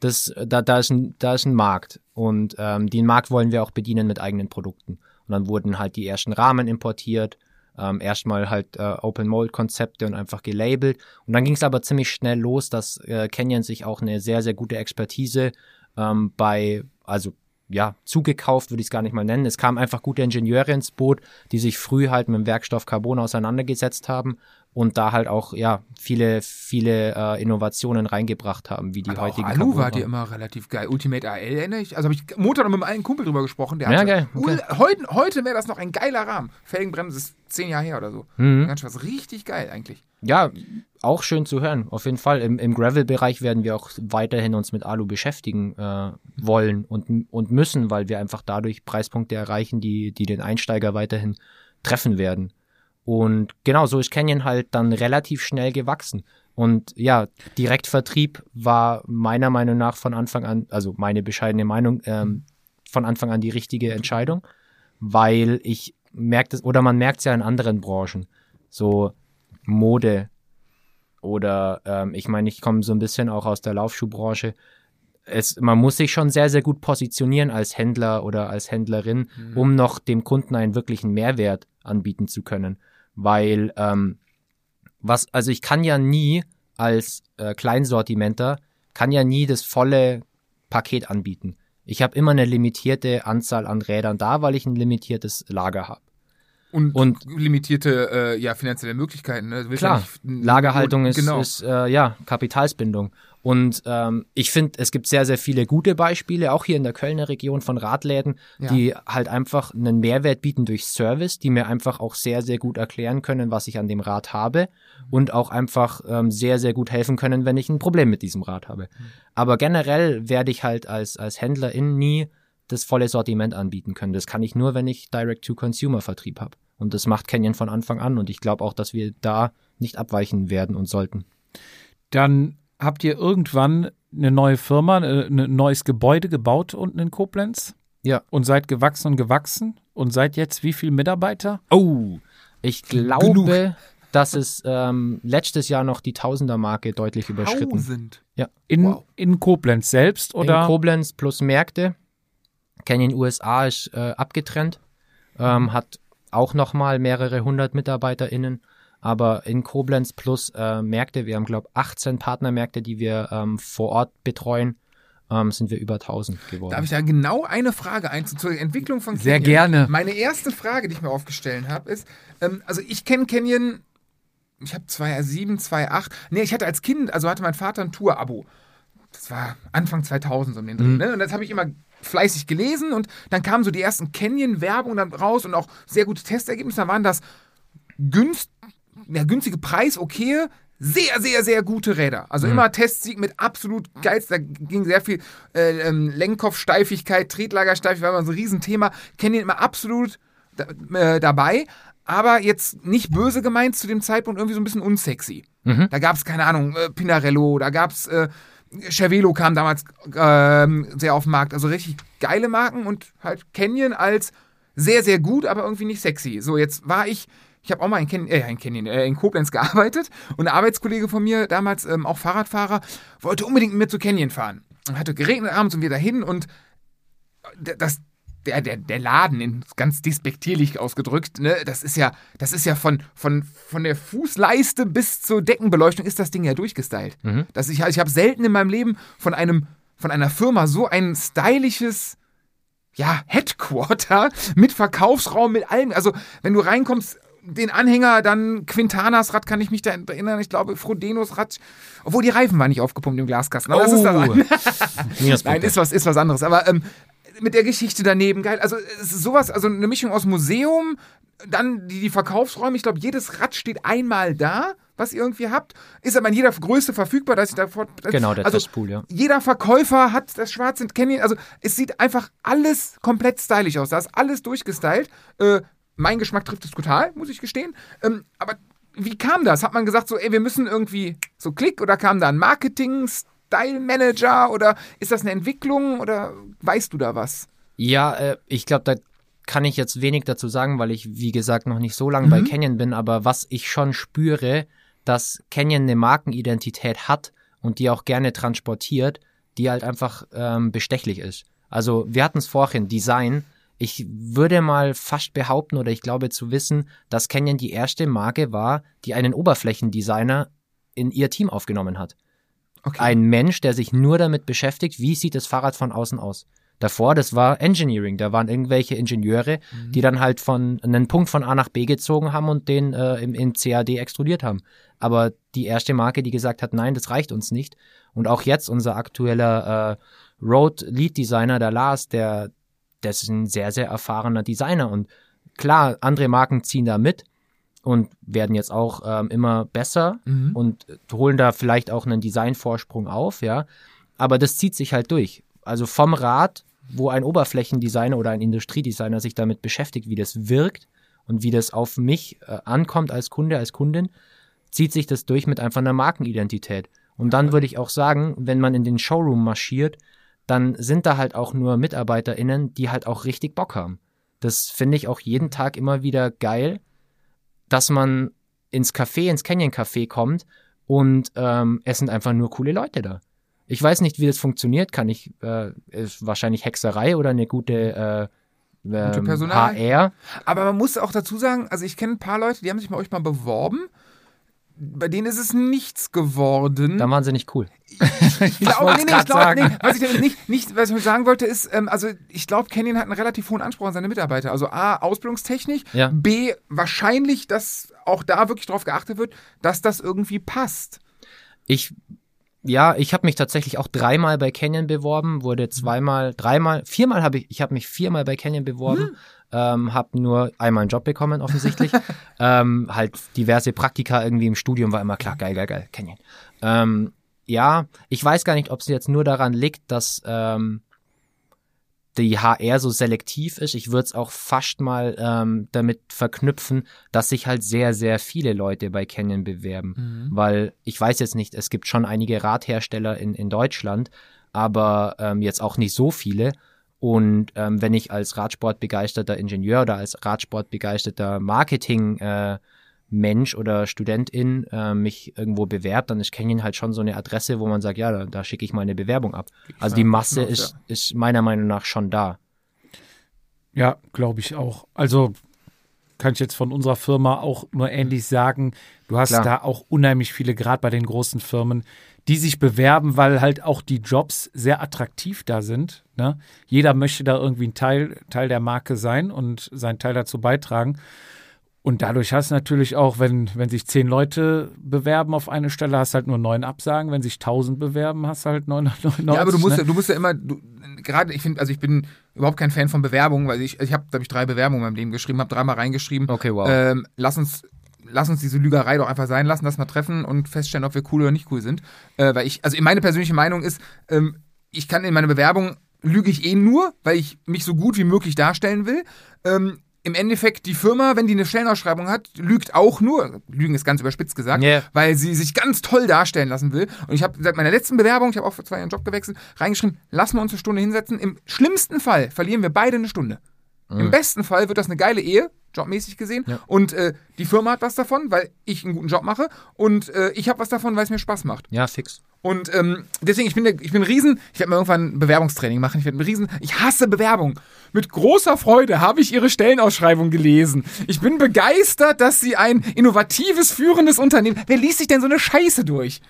das, da, da, ist ein, da ist ein Markt. Und ähm, den Markt wollen wir auch bedienen mit eigenen Produkten. Und dann wurden halt die ersten Rahmen importiert. Ähm, erstmal halt äh, Open Mold Konzepte und einfach gelabelt. Und dann ging es aber ziemlich schnell los, dass äh, Canyon sich auch eine sehr, sehr gute Expertise ähm, bei, also ja, zugekauft, würde ich es gar nicht mal nennen. Es kamen einfach gute Ingenieure ins Boot, die sich früh halt mit dem Werkstoff Carbon auseinandergesetzt haben und da halt auch, ja, viele, viele äh, Innovationen reingebracht haben, wie die Aber heutigen auch Alu war Carbon- dir immer relativ geil. Ultimate AL erinnere ich. Also habe ich Montag noch mit einem alten Kumpel drüber gesprochen. Der Ja, geil, okay. Heute heute wäre das noch ein geiler Rahmen. Felgenbremse ist zehn Jahre her oder so. Mhm. Ganz was richtig geil eigentlich. Ja, auch schön zu hören, auf jeden Fall. Im, im Gravel-Bereich werden wir auch weiterhin uns mit Alu beschäftigen äh, wollen und, und müssen, weil wir einfach dadurch Preispunkte erreichen, die, die den Einsteiger weiterhin treffen werden. Und genau, so ist Canyon halt dann relativ schnell gewachsen. Und ja, Direktvertrieb war meiner Meinung nach von Anfang an, also meine bescheidene Meinung, ähm, von Anfang an die richtige Entscheidung, weil ich merkt es, oder man merkt es ja in anderen Branchen, so Mode oder ähm, ich meine, ich komme so ein bisschen auch aus der Laufschuhbranche. Es, man muss sich schon sehr, sehr gut positionieren als Händler oder als Händlerin, um noch dem Kunden einen wirklichen Mehrwert anbieten zu können. Weil, ähm, was, also ich kann ja nie als äh, Kleinsortimenter, kann ja nie das volle Paket anbieten. Ich habe immer eine limitierte Anzahl an Rädern da, weil ich ein limitiertes Lager habe. Und, Und- limitierte äh, ja, finanzielle Möglichkeiten. Ne? Klar, ja nicht- Lagerhaltung ist, genau. ist äh, ja Kapitalsbindung. Und ähm, ich finde, es gibt sehr, sehr viele gute Beispiele, auch hier in der Kölner Region von Radläden, Ja. die halt einfach einen Mehrwert bieten durch Service, die mir einfach auch sehr, sehr gut erklären können, was ich an dem Rad habe und auch einfach ähm, sehr, sehr gut helfen können, wenn ich ein Problem mit diesem Rad habe. Aber generell werde ich halt als, als Händlerin nie das volle Sortiment anbieten können. Das kann ich nur, wenn ich Direct-to-Consumer-Vertrieb habe. Und das macht Canyon von Anfang an. Und ich glaube auch, dass wir da nicht abweichen werden und sollten. Dann habt ihr irgendwann eine neue Firma, äh, ein neues Gebäude gebaut unten in Koblenz Ja. und seid gewachsen und gewachsen und seid jetzt wie viele Mitarbeiter? Oh, ich glaube, dass es ähm, letztes Jahr noch die Tausender-Marke deutlich überschritten. Tausend. In, Wow. in Koblenz selbst oder? In Koblenz plus Märkte. Canyon USA ist äh, abgetrennt, ähm, hat auch nochmal mehrere hundert MitarbeiterInnen. Aber in Koblenz plus äh, Märkte, wir haben, glaube 18 Partnermärkte, die wir ähm, vor Ort betreuen, ähm, sind wir über 1000 geworden. Darf ich da genau eine Frage ein zur Entwicklung von Sehr Canyon? gerne. Meine erste Frage, die ich mir aufgestellt habe, ist, ähm, also ich kenne Canyon, ich habe 2007, 2008, nee, ich hatte als Kind, also hatte mein Vater ein Tour-Abo. Das war Anfang 2000 so um den Dreh, Mhm. ne? Und das habe ich immer fleißig gelesen und dann kamen so die ersten Canyon-Werbungen dann raus und auch sehr gute Testergebnisse. Da waren das günst, ja, günstige Preis, okay, sehr, sehr, sehr gute Räder. Also immer Testsieg mit absolut geilst. Da ging sehr viel äh, ähm, Lenkkopfsteifigkeit, Tretlagersteifigkeit, war immer so ein Riesenthema. Kennen ihn immer absolut da, äh, dabei. Aber jetzt nicht böse gemeint zu dem Zeitpunkt irgendwie so ein bisschen unsexy. Da gab es, keine Ahnung, äh, Pinarello, da gab es äh, Cervelo kam damals ähm, sehr auf den Markt. Also richtig geile Marken und halt Canyon als sehr, sehr gut, aber irgendwie nicht sexy. So, jetzt war ich, ich habe auch mal in, Ken äh, in, Canyon, äh, in Koblenz gearbeitet und ein Arbeitskollege von mir, damals ähm, auch Fahrradfahrer, wollte unbedingt mit mir zu Canyon fahren. Und hatte geregnet abends und wir dahin und das, der, der, der Laden, in, ganz despektierlich ausgedrückt, ne, das ist ja, das ist ja von, von, von der Fußleiste bis zur Deckenbeleuchtung ist das Ding ja durchgestylt. Das ich ich habe selten in meinem Leben von einem, von einer Firma so ein stylisches ja, Headquarter mit Verkaufsraum, mit allem. Also, wenn du reinkommst, den Anhänger, dann Quintanas Rad, kann ich mich da erinnern. Ich glaube, Frodenos Rad. Obwohl die Reifen waren nicht aufgepumpt im Glaskasten. Aber das ist das Oh. Minuspunkte. Nein, ist was, ist was anderes. Aber ähm, mit der Geschichte daneben, geil. Also, es ist sowas, also eine Mischung aus Museum, dann die, die Verkaufsräume. Ich glaube, jedes Rad steht einmal da, was ihr irgendwie habt. Ist aber in jeder Größe verfügbar, dass ich davor. Genau, der also, Testpool, ja. jeder Verkäufer hat das schwarze Canyon. Also es sieht einfach alles komplett stylisch aus. Da ist alles durchgestylt. Äh, mein Geschmack trifft es total, muss ich gestehen. Ähm, aber wie kam das? Hat man gesagt, so, ey, wir müssen irgendwie so Klick oder kam da ein Marketing, Style Manager oder ist das eine Entwicklung oder weißt du da was? Ja, äh, ich glaube, da kann ich jetzt wenig dazu sagen, weil ich, wie gesagt, noch nicht so lange bei Canyon bin, aber was ich schon spüre, dass Canyon eine Markenidentität hat und die auch gerne transportiert, die halt einfach ähm, bestechlich ist. Also wir hatten es vorhin, Design. Ich würde mal fast behaupten oder ich glaube zu wissen, dass Canyon die erste Marke war, die einen Oberflächendesigner in ihr Team aufgenommen hat. Okay. Ein Mensch, der sich nur damit beschäftigt, wie sieht das Fahrrad von außen aus. Davor, das war Engineering. Da waren irgendwelche Ingenieure, die dann halt von einen Punkt von A nach B gezogen haben und den äh, im, in CAD extrudiert haben. Aber die erste Marke, die gesagt hat, nein, das reicht uns nicht. Und auch jetzt unser aktueller äh, Road Lead Designer, der Lars, der, der ist ein sehr, sehr erfahrener Designer. Und klar, andere Marken ziehen da mit und werden jetzt auch ähm, immer besser Mhm. und holen da vielleicht auch einen Designvorsprung auf, ja. Aber das zieht sich halt durch. Also vom Rad, wo ein Oberflächendesigner oder ein Industriedesigner sich damit beschäftigt, wie das wirkt und wie das auf mich äh, ankommt als Kunde, als Kundin, zieht sich das durch mit einfach einer Markenidentität. Und dann würde ich auch sagen, wenn man in den Showroom marschiert, dann sind da halt auch nur MitarbeiterInnen, die halt auch richtig Bock haben. Das finde ich auch jeden Tag immer wieder geil, dass man ins Café, ins Canyon Café kommt und ähm, es sind einfach nur coole Leute da. Ich weiß nicht, wie das funktioniert. Kann ich, äh, ist wahrscheinlich Hexerei oder eine gute, äh, ähm, Personal. HR. Aber man muss auch dazu sagen, also ich kenne ein paar Leute, die haben sich bei euch mal beworben. Bei denen ist es nichts geworden. Dann waren sie nicht cool. Ich glaube, nee, nee, ich sagen. nee, was ich damit nicht, nicht, was ich sagen wollte, ist, ähm, also ich glaube, Canyon hat einen relativ hohen Anspruch an seine Mitarbeiter. Also A, Ausbildungstechnik, Ja. B, wahrscheinlich, dass auch da wirklich darauf geachtet wird, dass das irgendwie passt. Ich, ja, ich habe mich tatsächlich auch dreimal bei Canyon beworben, wurde zweimal, dreimal, viermal habe ich, ich habe mich viermal bei Canyon beworben, ähm, habe nur einmal einen Job bekommen, offensichtlich. ähm, halt diverse Praktika irgendwie im Studium war immer klar, geil, geil, geil, Canyon. Ähm, ja, ich weiß gar nicht, ob es jetzt nur daran liegt, dass ähm, die HR so selektiv ist. Ich würde es auch fast mal ähm, damit verknüpfen, dass sich halt sehr, sehr viele Leute bei Canyon bewerben. Weil ich weiß jetzt nicht, es gibt schon einige Radhersteller in, in Deutschland, aber ähm, jetzt auch nicht so viele. Und ähm, wenn ich als Radsportbegeisterter Ingenieur oder als Radsportbegeisterter Marketing äh, Mensch oder Studentin äh, mich irgendwo bewerbt, dann ist Canyon halt schon so eine Adresse, wo man sagt, ja, da, da schicke ich mal eine Bewerbung ab. Also die Masse hinaus, ist, ist meiner Meinung nach schon da. Ja, glaube ich auch. Also kann ich jetzt von unserer Firma auch nur ähnlich sagen. Du hast Klar. da auch unheimlich viele, gerade bei den großen Firmen, die sich bewerben, weil halt auch die Jobs sehr attraktiv da sind. Ne? Jeder möchte da irgendwie ein Teil, Teil der Marke sein und seinen Teil dazu beitragen. Und dadurch hast du natürlich auch, wenn, wenn sich zehn Leute bewerben auf eine Stelle, hast halt nur neun Absagen. Wenn sich tausend bewerben, hast du halt 999. Ja, aber du musst, ne? ja, du musst ja immer, du, gerade, ich finde, also ich bin überhaupt kein Fan von Bewerbungen, weil ich, ich habe, glaube ich, drei Bewerbungen in meinem Leben geschrieben, habe dreimal reingeschrieben. Okay, wow. Ähm, lass uns, lass uns diese Lügerei doch einfach sein lassen, lass mal treffen und feststellen, ob wir cool oder nicht cool sind. Äh, weil ich, also meine persönliche Meinung ist, ähm, ich kann in meiner Bewerbung lüge ich eh nur, weil ich mich so gut wie möglich darstellen will. Ähm, im Endeffekt, die Firma, wenn die eine Stellenausschreibung hat, lügt auch nur, Lügen ist ganz überspitzt gesagt, Yeah. weil sie sich ganz toll darstellen lassen will. Und ich habe seit meiner letzten Bewerbung, ich habe auch vor zwei Jahren Job gewechselt, reingeschrieben, lassen wir uns eine Stunde hinsetzen. Im schlimmsten Fall verlieren wir beide eine Stunde. Im besten Fall wird das eine geile Ehe, jobmäßig gesehen. Ja. Und äh, die Firma hat was davon, weil ich einen guten Job mache. Und äh, ich habe was davon, weil es mir Spaß macht. Ja, fix. Und ähm, deswegen, ich bin, der, ich bin ein Riesen, ich werde mal irgendwann ein Bewerbungstraining machen. Ich werde ein Riesen, ich hasse Bewerbung. Mit großer Freude habe ich Ihre Stellenausschreibung gelesen. Ich bin begeistert, dass Sie ein innovatives, führendes Unternehmen. Wer liest sich denn so eine Scheiße durch?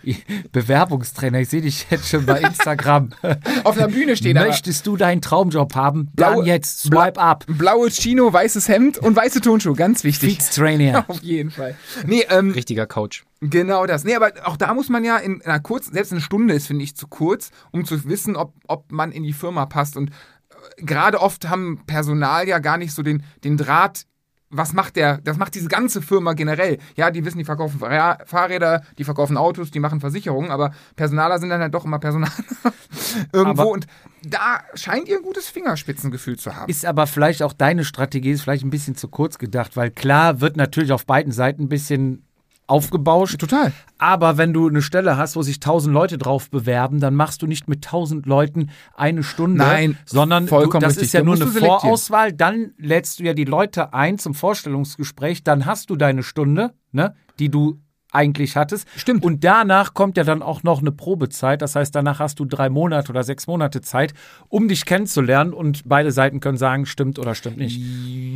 Bewerbungstrainer, ich sehe dich jetzt schon bei Instagram. Auf einer Bühne stehen aber Möchtest du deinen Traumjob haben? Dann jetzt swipe up. blaues Chino, weißes Hemd und weiße Turnschuhe. Ganz wichtig. Trainer. Auf jeden Fall. Nee, ähm, Richtiger Coach. Genau das. Nee, aber auch da muss man ja in einer kurzen, selbst eine Stunde ist, finde ich, zu kurz, um zu wissen, ob, ob man in die Firma passt. Und äh, gerade oft haben Personal ja gar nicht so den, den Draht. Was macht der, das macht diese ganze Firma generell. Ja, die wissen, die verkaufen Fahr- Fahrräder, die verkaufen Autos, die machen Versicherungen, aber Personaler sind dann halt doch immer Personal irgendwo. Aber- und da scheint ihr ein gutes Fingerspitzengefühl zu haben. Ist aber vielleicht auch deine Strategie, ist vielleicht ein bisschen zu kurz gedacht, weil klar wird natürlich auf beiden Seiten ein bisschen aufgebauscht. Total. Aber wenn du eine Stelle hast, wo sich tausend Leute drauf bewerben, dann machst du nicht mit tausend Leuten eine Stunde, Nein, sondern du, vollkommen das richtig. ist ja Da nur eine du. Vorauswahl. Dann lädst du ja die Leute ein zum Vorstellungsgespräch, dann hast du deine Stunde, ne, die du eigentlich hattest. Stimmt. Und danach kommt ja dann auch noch eine Probezeit. Das heißt, danach hast du drei Monate oder sechs Monate Zeit, um dich kennenzulernen und beide Seiten können sagen, stimmt oder stimmt nicht.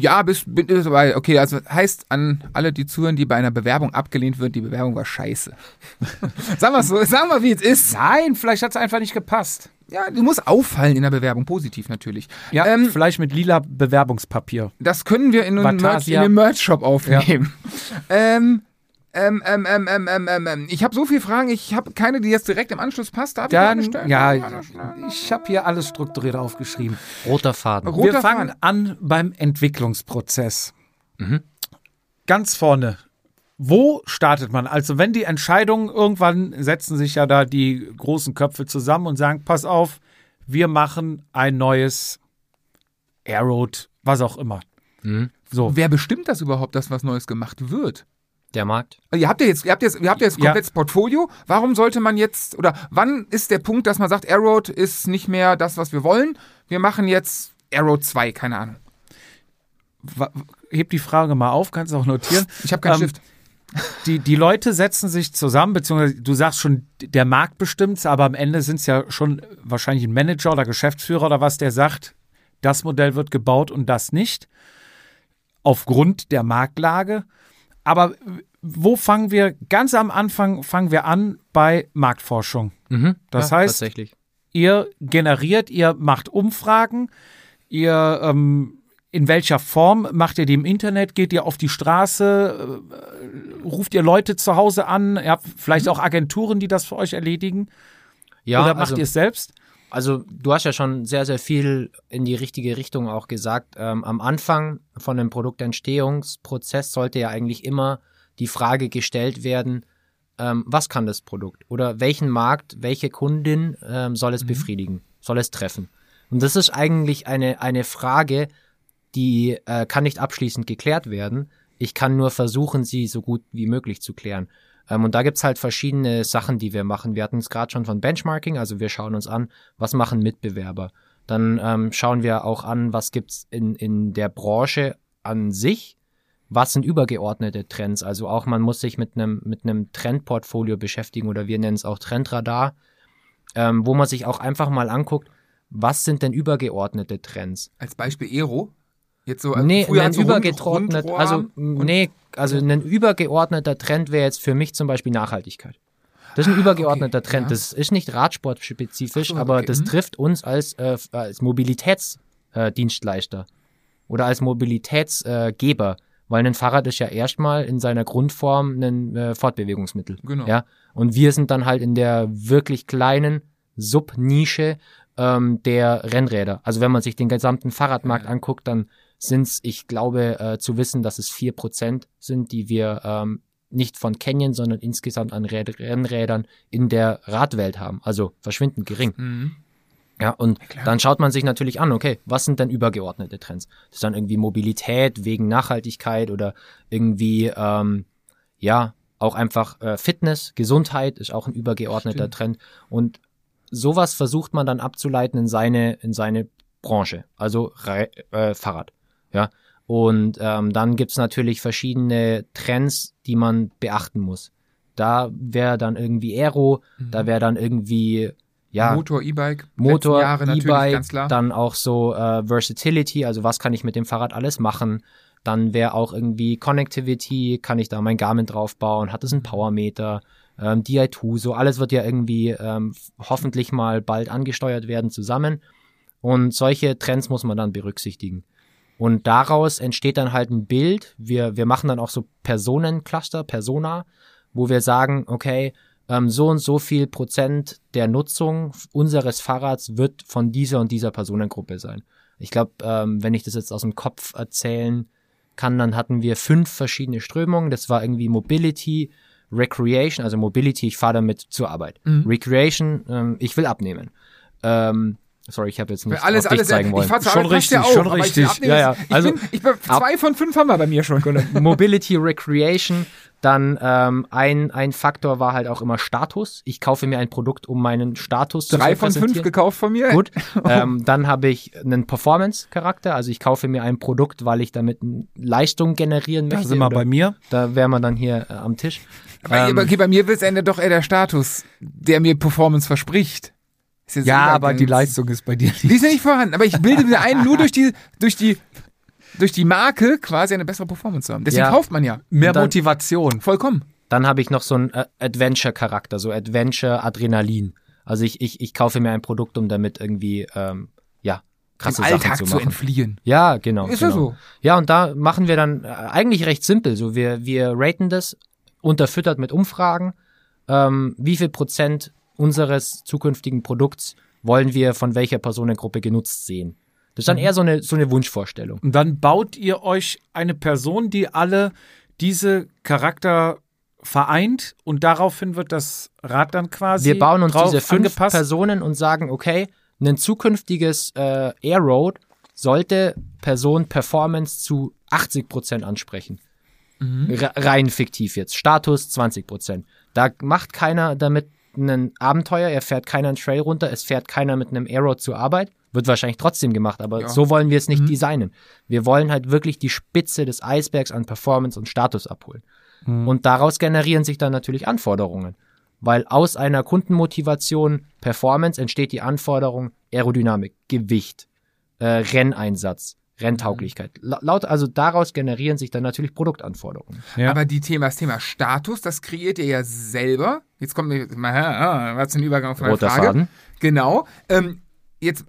Ja, bis, bin ist dabei. Okay, also heißt an alle, die zuhören, die bei einer Bewerbung abgelehnt wird, die Bewerbung war scheiße. sagen wir so, sagen wir, wie es ist. Nein, vielleicht hat es einfach nicht gepasst. Ja, du musst auffallen in der Bewerbung, positiv natürlich. Ja, Ähm, vielleicht mit lila Bewerbungspapier. Das können wir in, Merch, in den Merch-Shop aufnehmen. Ähm, ähm, ähm, ähm, ähm, ähm, ähm, ähm. Ich habe so viele Fragen, ich habe keine, die jetzt direkt im Anschluss passt. Darf ich Dann, stellen? ja, ich habe hier alles strukturiert aufgeschrieben. Roter Faden. Roter Wir fangen Faden. an beim Entwicklungsprozess. Ganz vorne. Wo startet man? Also wenn die Entscheidungen, irgendwann setzen sich ja da die großen Köpfe zusammen und sagen, pass auf, wir machen ein neues Aeroad, was auch immer. Mhm. So, Wer bestimmt das überhaupt, dass was Neues gemacht wird? Der Markt. Also ihr habt ja jetzt, ihr habt jetzt, ihr habt jetzt Ja. komplettes Portfolio. Warum sollte man jetzt, oder wann ist der Punkt, dass man sagt, Aeroad ist nicht mehr das, was wir wollen? Wir machen jetzt Aeroad 2, keine Ahnung. heb die Frage mal auf, kannst du auch notieren. Ich habe keinen Ähm, Stift. Die, die Leute setzen sich zusammen, beziehungsweise du sagst schon, der Markt bestimmt's, aber am Ende sind es ja schon wahrscheinlich ein Manager oder Geschäftsführer oder was, der sagt, das Modell wird gebaut und das nicht. Aufgrund der Marktlage. Aber wo fangen wir? Ganz am Anfang fangen wir an bei Marktforschung. Mhm. Das ja, heißt-. Ihr generiert, ihr macht Umfragen, ihr ähm, in welcher Form macht ihr die im Internet? Geht ihr auf die Straße? Äh, ruft ihr Leute zu Hause an? Ihr habt vielleicht auch Agenturen, die das für euch erledigen? Ja, Oder macht also, ihr es selbst? Also du hast ja schon sehr, sehr viel in die richtige Richtung auch gesagt. Ähm, am Anfang von einem Produktentstehungsprozess sollte ja eigentlich immer die Frage gestellt werden, ähm, was kann das Produkt? Oder welchen Markt, welche Kundin ähm, soll es befriedigen? Soll es treffen? Und das ist eigentlich eine, eine Frage, die äh, kann nicht abschließend geklärt werden. Ich kann nur versuchen, sie so gut wie möglich zu klären. Ähm, und da gibt's halt verschiedene Sachen, die wir machen. Wir hatten es gerade schon von Benchmarking, also wir schauen uns an, was machen Mitbewerber. Dann ähm, schauen wir auch an, was gibt's in, in der Branche an sich. Was sind übergeordnete Trends? Also auch man muss sich mit einem mit Trendportfolio beschäftigen oder wir nennen es auch Trendradar, ähm, wo man sich auch einfach mal anguckt, was sind denn übergeordnete Trends? Als Beispiel Aero. Jetzt so, also Nee, früher ein hat so Rund- übergeordnet, Rundrohr also nee, also ein übergeordneter Trend wäre jetzt für mich zum Beispiel Nachhaltigkeit. Das ist ein übergeordneter okay, Trend. ja. Das ist nicht radsportspezifisch, so, aber okay, das mhm. trifft uns als, äh, als Mobilitätsdienstleister äh, oder als Mobilitätsgeber, weil ein Fahrrad ist ja erstmal in seiner Grundform ein äh, Fortbewegungsmittel. Genau. Ja, und wir sind dann halt in der wirklich kleinen Subnische ähm, der Rennräder. Also wenn man sich den gesamten Fahrradmarkt anguckt, dann sind's, ich glaube, äh, zu wissen, dass es vier Prozent sind, die wir ähm, nicht von Canyon, sondern insgesamt an Räd Rennrädern in der Radwelt haben. Also verschwindend gering. Mhm. Ja, und klar. dann schaut man sich natürlich an, okay, was sind denn übergeordnete Trends? Das ist dann irgendwie Mobilität wegen Nachhaltigkeit oder irgendwie, ähm, ja, auch einfach äh, Fitness, Gesundheit ist auch ein übergeordneter Stimmt. Trend. Und sowas versucht man dann abzuleiten in seine, in seine Branche, also Rei- äh, Fahrrad. Ja. Und ähm, dann gibt's natürlich verschiedene Trends, die man beachten muss. Da wäre dann irgendwie Aero, da wäre dann irgendwie ja, Motor, E-Bike. Motor, E-Bike, klar. dann auch so äh, Versatility, also was kann ich mit dem Fahrrad alles machen. Dann wäre auch irgendwie Connectivity, kann ich da mein Garmin draufbauen, hat es einen Powermeter, ähm, Di2, so alles wird ja irgendwie ähm, hoffentlich mal bald angesteuert werden zusammen. Und solche Trends muss man dann berücksichtigen. Und daraus entsteht dann halt ein Bild. Wir, wir machen dann auch so Personencluster, Persona, wo wir sagen, okay, ähm, so und so viel Prozent der Nutzung unseres Fahrrads wird von dieser und dieser Personengruppe sein. Ich glaube, ähm, wenn ich das jetzt aus dem Kopf erzählen kann, dann hatten wir fünf verschiedene Strömungen. Das war irgendwie Mobility, Recreation, also Mobility, ich fahre damit zur Arbeit. Mhm. Recreation, ähm, ich will abnehmen. Ähm, Sorry, ich habe jetzt nicht Alles, auf dich alles, zeigen ich wollen. fahr zur Schon richtig, auch, schon ich richtig. abnehme Ja, ja. Ich Also- bin, ich bin zwei von fünf haben wir bei mir schon. Mobility Recreation. Dann ähm, ein, ein Faktor war halt auch immer Status. Ich kaufe mir ein Produkt, um meinen Status zu Drei von fünf gekauft von mir. Gut. ähm, dann habe ich einen Performance-Charakter. Also ich kaufe mir ein Produkt, weil ich damit Leistung generieren Da möchte. sind wir bei mir. Da wären wir dann hier äh, am Tisch. Aber Ähm, okay, bei mir wird es Ende doch eher der Status, der mir Performance verspricht. Ist jetzt Ja, aber die Leistung ist bei dir Die ist ja nicht vorhanden, aber ich bilde mir ein, nur durch die, durch die, durch die Marke quasi eine bessere Performance zu haben. Deswegen Ja. kauft man ja. Mehr dann- Motivation. Vollkommen. Dann habe ich noch so einen äh, Adventure-Charakter, so Adventure-Adrenalin. Also ich, ich, ich kaufe mir ein Produkt, um damit irgendwie, ähm, ja, krasse Dem Sachen Alltag zu zu, machen. entfliehen. ja, genau. Ist ja genau. so. Ja, und da machen wir dann äh, eigentlich recht simpel. So, wir, wir raten das, unterfüttert mit Umfragen. Ähm, wie viel Prozent unseres zukünftigen Produkts wollen wir von welcher Personengruppe genutzt sehen? Das ist dann eher so eine, so eine Wunschvorstellung. Und dann baut ihr euch eine Person, die alle diese Charakter vereint und daraufhin wird das Rad dann quasi Wir bauen uns diese fünf angepasst. Personen und sagen, okay, ein zukünftiges äh, Airroad sollte Person Performance zu 80% ansprechen. Re- Rein fiktiv jetzt. Status 20%. Da macht keiner damit ein Abenteuer, er fährt keiner einen Trail runter, es fährt keiner mit einem Airroad zur Arbeit. Wird wahrscheinlich trotzdem gemacht, aber Ja. so wollen wir es nicht designen. Wir wollen halt wirklich die Spitze des Eisbergs an Performance und Status abholen. Und daraus generieren sich dann natürlich Anforderungen. Weil aus einer Kundenmotivation Performance entsteht die Anforderung Aerodynamik, Gewicht, äh, Renneinsatz, Renntauglichkeit. La- Laut, also daraus generieren sich dann natürlich Produktanforderungen. Ja. Aber die Thema, das Thema Status, das kreiert ihr ja selber. Jetzt kommt mir mal, ah, was ein Übergang auf meine Roter Frage. Faden. Genau. Ähm, jetzt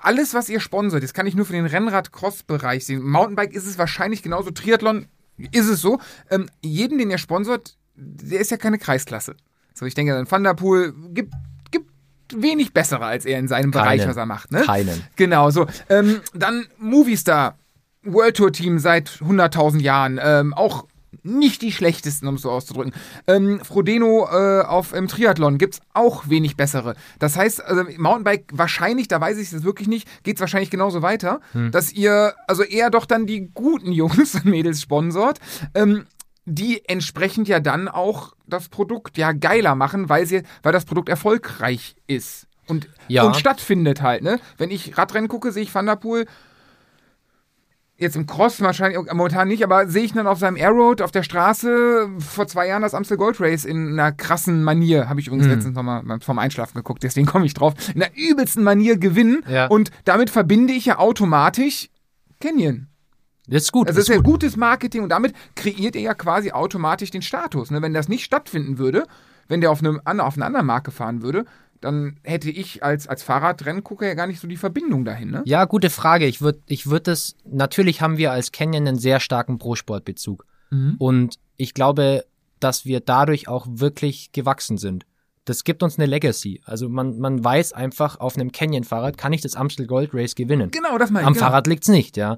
alles, was ihr sponsert, das kann ich nur für den Rennrad-Cross-Bereich sehen. Mountainbike ist es wahrscheinlich genauso. Triathlon ist es so. Ähm, jeden, den ihr sponsert, der ist ja keine Kreisklasse. So, ich denke, ein Van der Poel gibt, gibt wenig bessere als er in seinem Bereich, Keinen. was er macht. Ne? Keinen. Genau, so. Ähm, dann Movistar, World Tour Team seit 100.000 Jahren. Ähm, auch nicht die schlechtesten, um es so auszudrücken. Ähm, Frodeno äh, auf im Triathlon gibt's auch wenig bessere. Das heißt, also Mountainbike wahrscheinlich, da weiß ich es wirklich nicht, geht's wahrscheinlich genauso weiter, dass ihr also eher doch dann die guten Jungs und Mädels sponsort. Ähm, die entsprechend ja dann auch das Produkt ja geiler machen, weil sie, weil das Produkt erfolgreich ist. Und, Ja. und stattfindet halt, ne? Wenn ich Radrennen gucke, sehe ich Van der Poel jetzt im Cross wahrscheinlich momentan nicht, aber sehe ich dann auf seinem Airroad auf der Straße vor zwei Jahren das Amstel Gold Race in einer krassen Manier, habe ich übrigens letztens nochmal vom Einschlafen geguckt, deswegen komme ich drauf, in einer übelsten Manier gewinnen Ja. und damit verbinde ich ja automatisch Canyon. Das ist gut. Also das ist ja gutes Marketing und damit kreiert ihr ja quasi automatisch den Status. Ne? Wenn das nicht stattfinden würde, wenn der auf, einem, an- auf einer anderen Marke fahren würde, dann hätte ich als, als Fahrradrenngucker ja gar nicht so die Verbindung dahin. Ne? Ja, gute Frage. Ich würde ich würd das, natürlich haben wir als Canyon einen sehr starken Pro-Sport-Bezug. Und ich glaube, dass wir dadurch auch wirklich gewachsen sind. Das gibt uns eine Legacy. Also man, man weiß einfach, auf einem Canyon-Fahrrad kann ich das Amstel Gold Race gewinnen. Genau, das meine ich. Am genau. Fahrrad liegt's nicht, ja.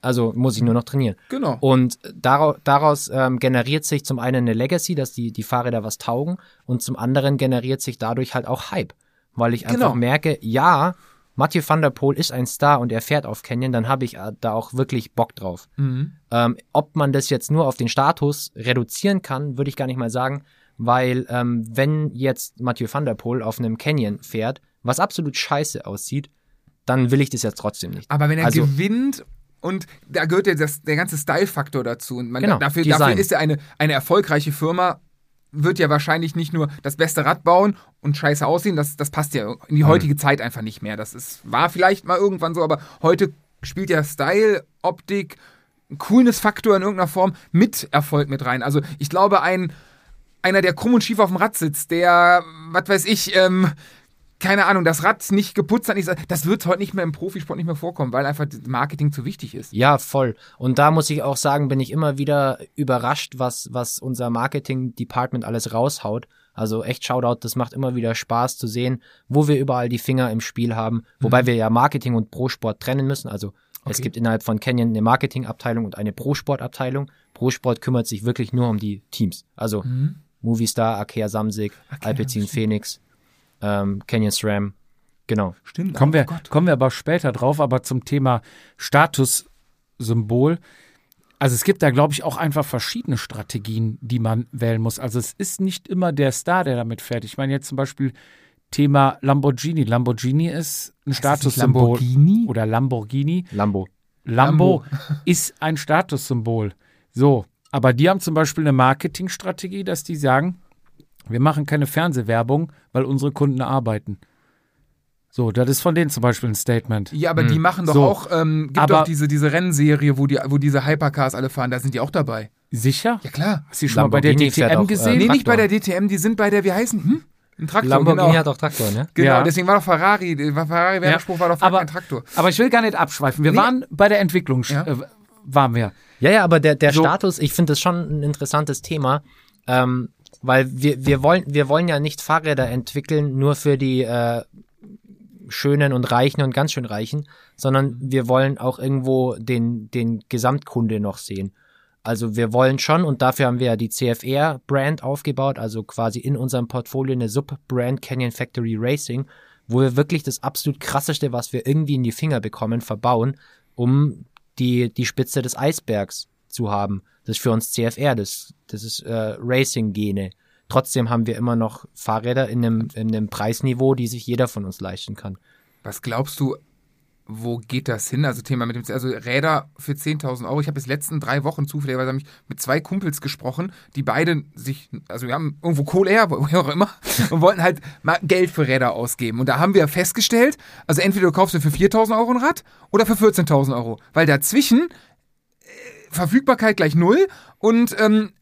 Also muss ich nur noch trainieren. Genau. Und daraus, daraus ähm, generiert sich zum einen eine Legacy, dass die, die Fahrräder was taugen und zum anderen generiert sich dadurch halt auch Hype. Weil ich einfach Genau. merke, ja, Mathieu van der Poel ist ein Star und er fährt auf Canyon, dann habe ich äh, da auch wirklich Bock drauf. Mhm. Ähm, ob man das jetzt nur auf den Status reduzieren kann, würde ich gar nicht mal sagen, weil ähm, wenn jetzt Mathieu van der Poel auf einem Canyon fährt, was absolut scheiße aussieht, dann will ich das jetzt trotzdem nicht. Aber wenn er Also- gewinnt und da gehört ja das, der ganze Style-Faktor dazu und man, Genau, dafür, dafür ist ja eine, eine erfolgreiche Firma, wird ja wahrscheinlich nicht nur das beste Rad bauen und scheiße aussehen, das, das passt ja in die heutige Zeit einfach nicht mehr. Das ist, war vielleicht mal irgendwann so, aber heute spielt ja Style, Optik, Coolness-Faktor in irgendeiner Form mit Erfolg mit rein. Also ich glaube, ein einer, der krumm und schief auf dem Rad sitzt, der, was weiß ich, ähm, keine Ahnung, das Rad nicht geputzt hat, das wird heute nicht mehr im Profisport nicht mehr vorkommen, weil einfach das Marketing zu wichtig ist. Ja, voll. Und da muss ich auch sagen, bin ich immer wieder überrascht, was, was unser Marketing-Department alles raushaut. Also echt Shoutout, das macht immer wieder Spaß zu sehen, wo wir überall die Finger im Spiel haben. Wobei wir ja Marketing und Pro-Sport trennen müssen. Also es Okay. gibt innerhalb von Canyon eine Marketingabteilung und eine Pro-Sport-Abteilung. Pro-Sport kümmert sich wirklich nur um die Teams. Also Movistar, Akea Samsic, Alpecin Phoenix, ähm, Canyon SRAM Genau. Stimmt. Kommen oh wir, Gott. kommen wir aber später drauf, aber zum Thema Statussymbol. Also es gibt da, glaube ich, auch einfach verschiedene Strategien, die man wählen muss. Also es ist nicht immer der Star, der damit fährt. Ich meine jetzt zum Beispiel Thema Lamborghini. Lamborghini ist ein Heißt Statussymbol. Lamborghini? Oder Lamborghini. Lambo. Lambo ist ein Statussymbol. So, aber die haben zum Beispiel eine Marketingstrategie, dass die sagen, wir machen keine Fernsehwerbung, weil unsere Kunden arbeiten. So, das ist von denen zum Beispiel ein Statement. Ja, aber die machen doch So. auch, ähm, gibt Aber- doch diese, diese Rennserie, wo, die, wo diese Hypercars alle fahren, da sind die auch dabei. Sicher? Ja, klar. Hast du die schon mal bei der DTM auch, äh, gesehen? Nee, Traktor. nicht bei der DTM, die sind bei der, wie heißen, hm? Ein Traktor, Lamborghini genau. hat auch Traktor, ne? Genau, Ja. deswegen war doch Ferrari, der Ferrari Werbespruch war doch aber, ein Traktor. aber ich will gar nicht abschweifen. Wir Nee. waren bei der Entwicklung, Ja. äh, waren wir. Ja, ja, aber der, der So. Status, ich finde das schon ein interessantes Thema, ähm, weil wir, wir, wollen, wir wollen ja nicht Fahrräder entwickeln nur für die äh, Schönen und Reichen und ganz schön Reichen, sondern wir wollen auch irgendwo den, den Gesamtkunde noch sehen. Also wir wollen schon, und dafür haben wir ja die CFR-Brand aufgebaut, also quasi in unserem Portfolio eine Sub-Brand Canyon Factory Racing, wo wir wirklich das absolut krasseste, was wir irgendwie in die Finger bekommen, verbauen, um die, die Spitze des Eisbergs zu haben. Das ist für uns CFR, das, das ist äh, Racing-Gene. Trotzdem haben wir immer noch Fahrräder in einem, in einem Preisniveau, die sich jeder von uns leisten kann. Was glaubst du, wo geht das hin? Also Thema mit dem, also Räder für 10.000 Euro. Ich habe jetzt letzten drei Wochen zufälligerweise hab ich mit zwei Kumpels gesprochen, die beide sich, also wir haben irgendwo Kohle her, woher auch immer, und wollten halt mal Geld für Räder ausgeben. Und da haben wir festgestellt, also entweder du kaufst dir für 4.000 Euro ein Rad oder für 14.000 Euro. Weil dazwischen Verfügbarkeit gleich null und ähm,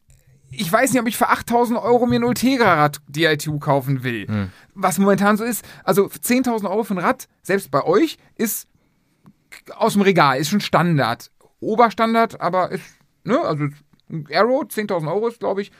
ich weiß nicht, ob ich für 8000 Euro mir ein Ultegra-Rad DITU kaufen will. Was momentan so ist. Also 10.000 Euro für ein Rad, selbst bei euch, ist aus dem Regal, ist schon Standard. Oberstandard, aber ist, ne, also Arrow, 10.000 Euro ist, glaube ich,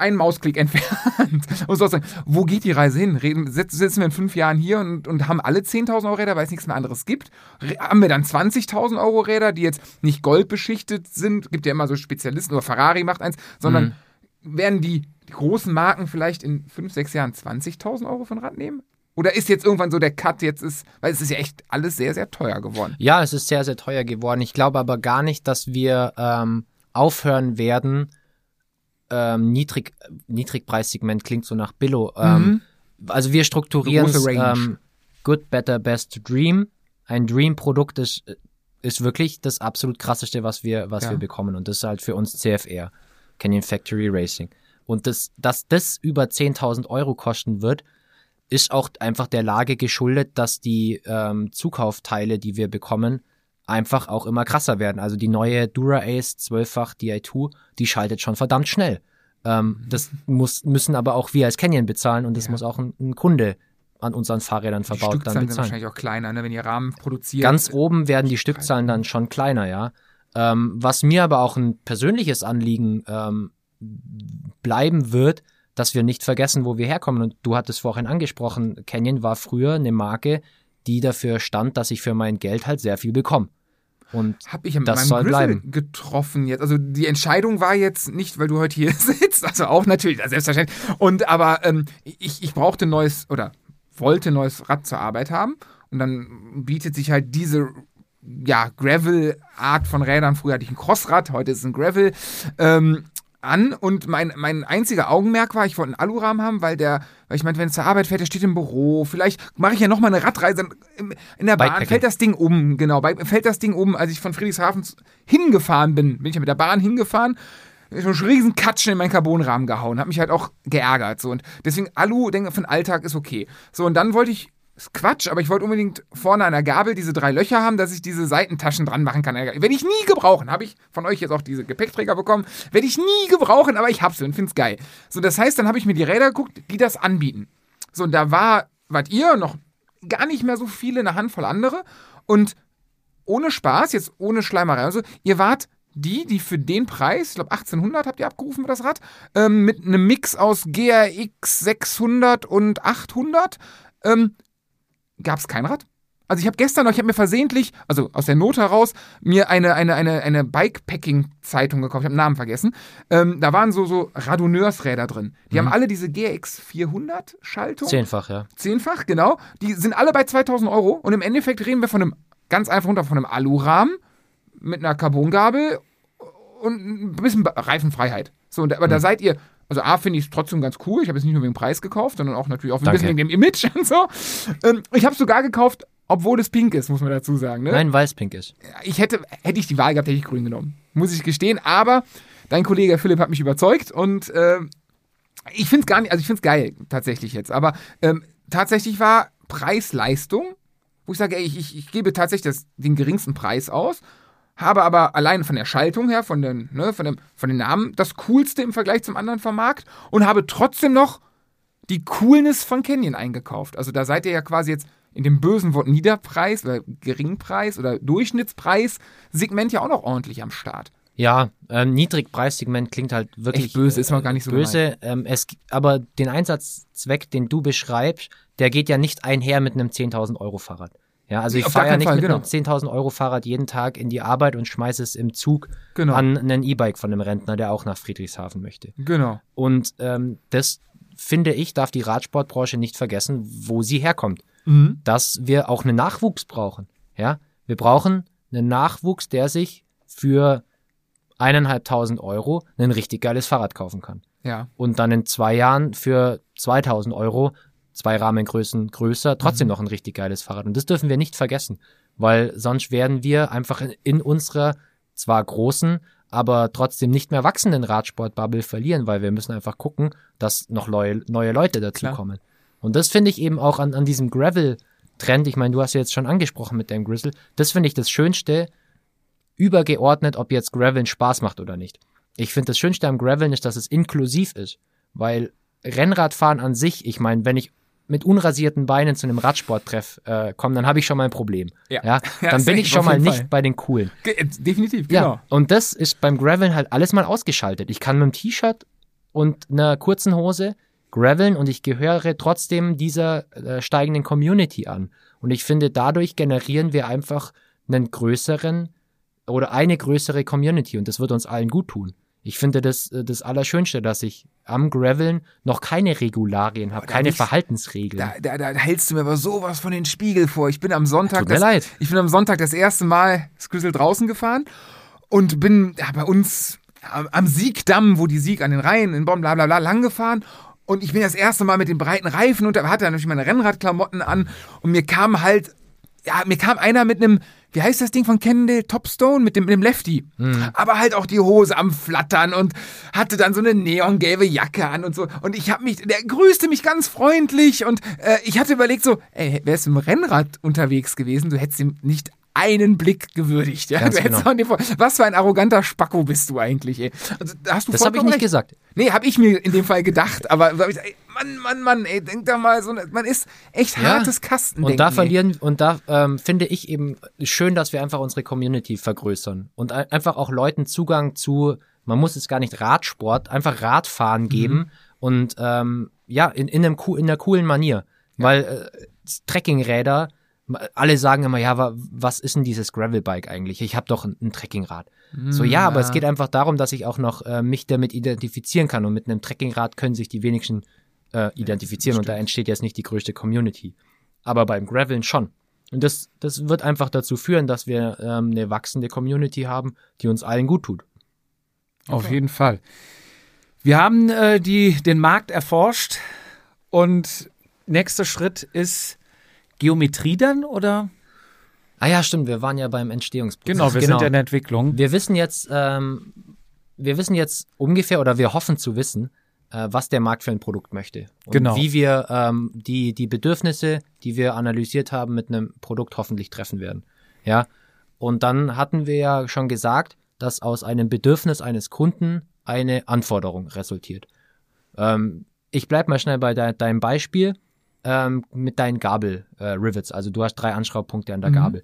ein Mausklick entfernt. Und so sagen, wo geht die Reise hin? Reden, sitz- sitzen wir in fünf Jahren hier und, und haben alle 10.000 Euro Räder, weil es nichts mehr anderes gibt? Haben wir dann 20.000 Euro Räder, die jetzt nicht goldbeschichtet sind? Gibt ja immer so Spezialisten, oder Ferrari macht eins, sondern werden die, die großen Marken vielleicht in fünf, sechs Jahren 20.000 Euro ein Rad nehmen? Oder ist jetzt irgendwann so der Cut jetzt ist, weil es ist ja echt alles sehr, sehr teuer geworden. Ja, es ist sehr, sehr teuer geworden. Ich glaube aber gar nicht, dass wir ähm, aufhören werden. Ähm, Niedrig, Niedrigpreissegment klingt so nach Billo. Ähm, Also wir strukturieren ähm, Good, Better, Best, Dream. Ein Dream-Produkt ist, ist wirklich das absolut krasseste, was wir, was Ja. wir bekommen. Und das ist halt für uns CFR, Canyon Factory Racing. Und das, dass das über 10.000 Euro kosten wird, ist auch einfach der Lage geschuldet, dass die ähm, Zukaufteile, die wir bekommen, einfach auch immer krasser werden. Also die neue Dura-Ace 12-fach Di2, die schaltet schon verdammt schnell. Ähm, das muss, müssen aber auch wir als Canyon bezahlen und das muss auch ein, ein Kunde an unseren Fahrrädern Die verbaut dann Stückzahlen sind bezahlen. wahrscheinlich auch kleiner, ne? wenn ihr Rahmen produziert. Ganz oben werden die Stückzahlen dann schon kleiner, ja. Ähm, was mir aber auch ein persönliches Anliegen ähm, bleiben wird, dass wir nicht vergessen, wo wir herkommen. Und du hattest vorhin angesprochen, Canyon war früher eine Marke, die dafür stand, dass ich für mein Geld halt sehr viel bekomme. Und Habe ich mit Das meinem soll Grizzly bleiben. getroffen jetzt. Also die Entscheidung war jetzt nicht, weil du heute hier sitzt, also auch natürlich, selbstverständlich. Und aber ähm, ich, ich brauchte ein neues oder wollte ein neues Rad zur Arbeit haben. Und dann bietet sich halt diese ja, Gravel-Art von Rädern. Früher hatte ich ein Crossrad, heute ist es ein Gravel. Ähm, an und mein, mein einziger Augenmerk war, ich wollte einen Alurahmen haben, weil der, weil ich meinte, wenn es zur Arbeit fährt, der steht im Büro, vielleicht mache ich ja nochmal eine Radreise in, in der Bahn, fällt das Ding um, genau, bei, fällt das Ding um, als ich von Friedrichshafen hingefahren bin, bin ich ja mit der Bahn hingefahren, so einen riesen Katschen in meinen Carbonrahmen gehauen, hat mich halt auch geärgert, so und deswegen Alu, denke für den Alltag ist okay. So und dann wollte ich ist Quatsch, aber ich wollte unbedingt vorne an der Gabel diese drei Löcher haben, dass ich diese Seitentaschen dran machen kann. Werde ich nie gebrauchen. Habe ich von euch jetzt auch diese Gepäckträger bekommen. Werde ich nie gebrauchen, aber ich hab's und find's geil. So, das heißt, dann habe ich mir die Räder geguckt, die das anbieten. So, und da war, wart ihr noch gar nicht mehr so viele, eine Handvoll andere. Und ohne Spaß, jetzt ohne Schleimerei, also ihr wart die, die für den Preis, ich glaube 1800 habt ihr abgerufen für das Rad, ähm, mit einem Mix aus GRX 600 und 800, ähm, gab es kein Rad. Also ich habe gestern noch, ich habe mir versehentlich, also aus der Not heraus, mir eine, eine, eine, eine Bikepacking-Zeitung gekauft. Ich habe den Namen vergessen. Ähm, da waren so, so Radonneursräder drin. Die haben alle diese GX 400 Schaltung. Zehnfach, ja. Zehnfach, genau. Die sind alle bei 2000 Euro. Und im Endeffekt reden wir von einem, ganz einfach runter, von einem Alurahmen mit einer Carbongabel und ein bisschen Reifenfreiheit. So, aber da seid ihr, also A, finde ich es trotzdem ganz cool. Ich habe es nicht nur wegen Preis gekauft, sondern auch natürlich auch ein Danke. bisschen wegen dem Image und so. Ähm, ich habe es sogar gekauft, obwohl es pink ist, muss man dazu sagen. Ne? Nein, weiß-pink ist. Ich hätte, hätte ich die Wahl gehabt, hätte ich grün genommen. Muss ich gestehen. Aber dein Kollege Philipp hat mich überzeugt und äh, ich finde es gar nicht, also ich finde es geil, tatsächlich jetzt. Aber ähm, tatsächlich war Preis-Leistung, wo ich sage, ey, ich, ich, ich gebe tatsächlich das, den geringsten Preis aus, habe aber allein von der Schaltung her, von den, ne, von, dem, von den Namen, das coolste im Vergleich zum anderen vom Markt und habe trotzdem noch die Coolness von Canyon eingekauft. Also da seid ihr ja quasi jetzt in dem bösen Wort Niederpreis oder Geringpreis oder Durchschnittspreis-Segment ja auch noch ordentlich am Start. Ja, ähm, Niedrigpreissegment klingt halt wirklich Echt böse, ist man gar nicht so böse. Ähm, es, aber den Einsatzzweck, den du beschreibst, der geht ja nicht einher mit einem 10.000 Euro Fahrrad. Ja, also ich fahre ja nicht Fall, mit genau. einem 10.000 Euro Fahrrad jeden Tag in die Arbeit und schmeiße es im Zug Genau. an einen E-Bike von einem Rentner, der auch nach Friedrichshafen möchte. Genau. Und ähm, das finde ich, darf die Radsportbranche nicht vergessen, wo sie herkommt. Mhm. Dass wir auch einen Nachwuchs brauchen. Ja, wir brauchen einen Nachwuchs, der sich für eineinhalbtausend Euro ein richtig geiles Fahrrad kaufen kann. Ja. Und dann in zwei Jahren für 2000 Euro, zwei Rahmengrößen größer, trotzdem Mhm. noch ein richtig geiles Fahrrad. Und das dürfen wir nicht vergessen, weil sonst werden wir einfach in, in unserer zwar großen, aber trotzdem nicht mehr wachsenden Radsportbubble verlieren, weil wir müssen einfach gucken, dass noch neue, neue Leute dazukommen. Und das finde ich eben auch an, an diesem Gravel-Trend, ich meine, du hast ja jetzt schon angesprochen mit dem Grizzle, das finde ich das Schönste, übergeordnet, ob jetzt Graveln Spaß macht oder nicht. Ich finde das Schönste am Graveln ist, dass es inklusiv ist, weil Rennradfahren an sich, ich meine, wenn ich mit unrasierten Beinen zu einem Radsporttreff äh, komme, dann habe ich schon mal ein Problem. Ja. Ja, Ja, dann bin safe, ich schon mal nicht Fall. bei den coolen. Ge äh, definitiv, genau. Ja, und das ist beim Graveln halt alles mal ausgeschaltet. Ich kann mit einem T-Shirt und einer kurzen Hose graveln und ich gehöre trotzdem dieser äh, steigenden Community an. Und ich finde, dadurch generieren wir einfach einen größeren oder eine größere Community und das wird uns allen gut tun. Ich finde das äh, das Allerschönste, dass ich am Graveln noch keine Regularien habe, keine Verhaltensregeln. Da, da, da hältst du mir aber sowas von den Spiegel vor. Ich bin am Sonntag, Tut mir das, leid. ich bin am Sonntag das erste Mal Scrizzle draußen gefahren und bin ja, bei uns am, am Siegdamm, wo die Sieg an den Rhein in Bonn, bla bla bla, lang gefahren. Und ich bin das erste Mal mit den breiten Reifen und hatte natürlich meine Rennradklamotten an und mir kam halt, ja, mir kam einer mit einem, wie heißt das Ding von Kendall? Topstone mit dem, mit dem Lefty. Aber halt auch die Hose am Flattern und hatte dann so eine neongelbe Jacke an und so. Und ich habe mich, der grüßte mich ganz freundlich und äh, ich hatte überlegt so, ey, wärst du im Rennrad unterwegs gewesen, du hättest ihm nicht einen Blick gewürdigt. Ja? Genau. Was für ein arroganter Spacko bist du eigentlich, ey. Also, da hast du das habe ich vollkommen nicht recht. gesagt. Nee, habe ich mir in dem Fall gedacht, aber ich, Mann, Mann, Mann, ey, denk doch mal, so, man ist echt Ja. hartes Kastendenken. Und da ey. verlieren, und da ähm, finde ich eben schön, dass wir einfach unsere Community vergrößern und ein- einfach auch Leuten Zugang zu, man muss es gar nicht Radsport, einfach Radfahren geben und ähm, ja, in, in, einem, in einer coolen Manier. Weil äh, Trekkingräder, alle sagen immer, ja, wa- was ist denn dieses Gravelbike eigentlich? Ich habe doch ein, ein Trekkingrad. so, ja, aber es geht einfach darum, dass ich auch noch äh, mich damit identifizieren kann. Und mit einem Trekkingrad können sich die wenigsten äh, identifizieren und da entsteht jetzt nicht die größte Community. Aber beim Graveln schon. Und das, das wird einfach dazu führen, dass wir ähm, eine wachsende Community haben, die uns allen gut tut. Auf jeden Fall. Wir haben äh, die, den Markt erforscht und nächster Schritt ist Geometrie dann oder? Ah ja, stimmt, wir waren ja beim Entstehungsprozess. Genau, wir sind ja in der Entwicklung. Wir wissen jetzt, ähm, wir wissen jetzt ungefähr oder wir hoffen zu wissen, was der Markt für ein Produkt möchte. Und Genau. wie wir ähm, die, die Bedürfnisse, die wir analysiert haben, mit einem Produkt hoffentlich treffen werden. Ja. Und dann hatten wir ja schon gesagt, dass aus einem Bedürfnis eines Kunden eine Anforderung resultiert. Ähm, ich bleib mal schnell bei de deinem Beispiel ähm, mit deinen Gabel-Rivets. also du hast drei Anschraubpunkte an der Gabel.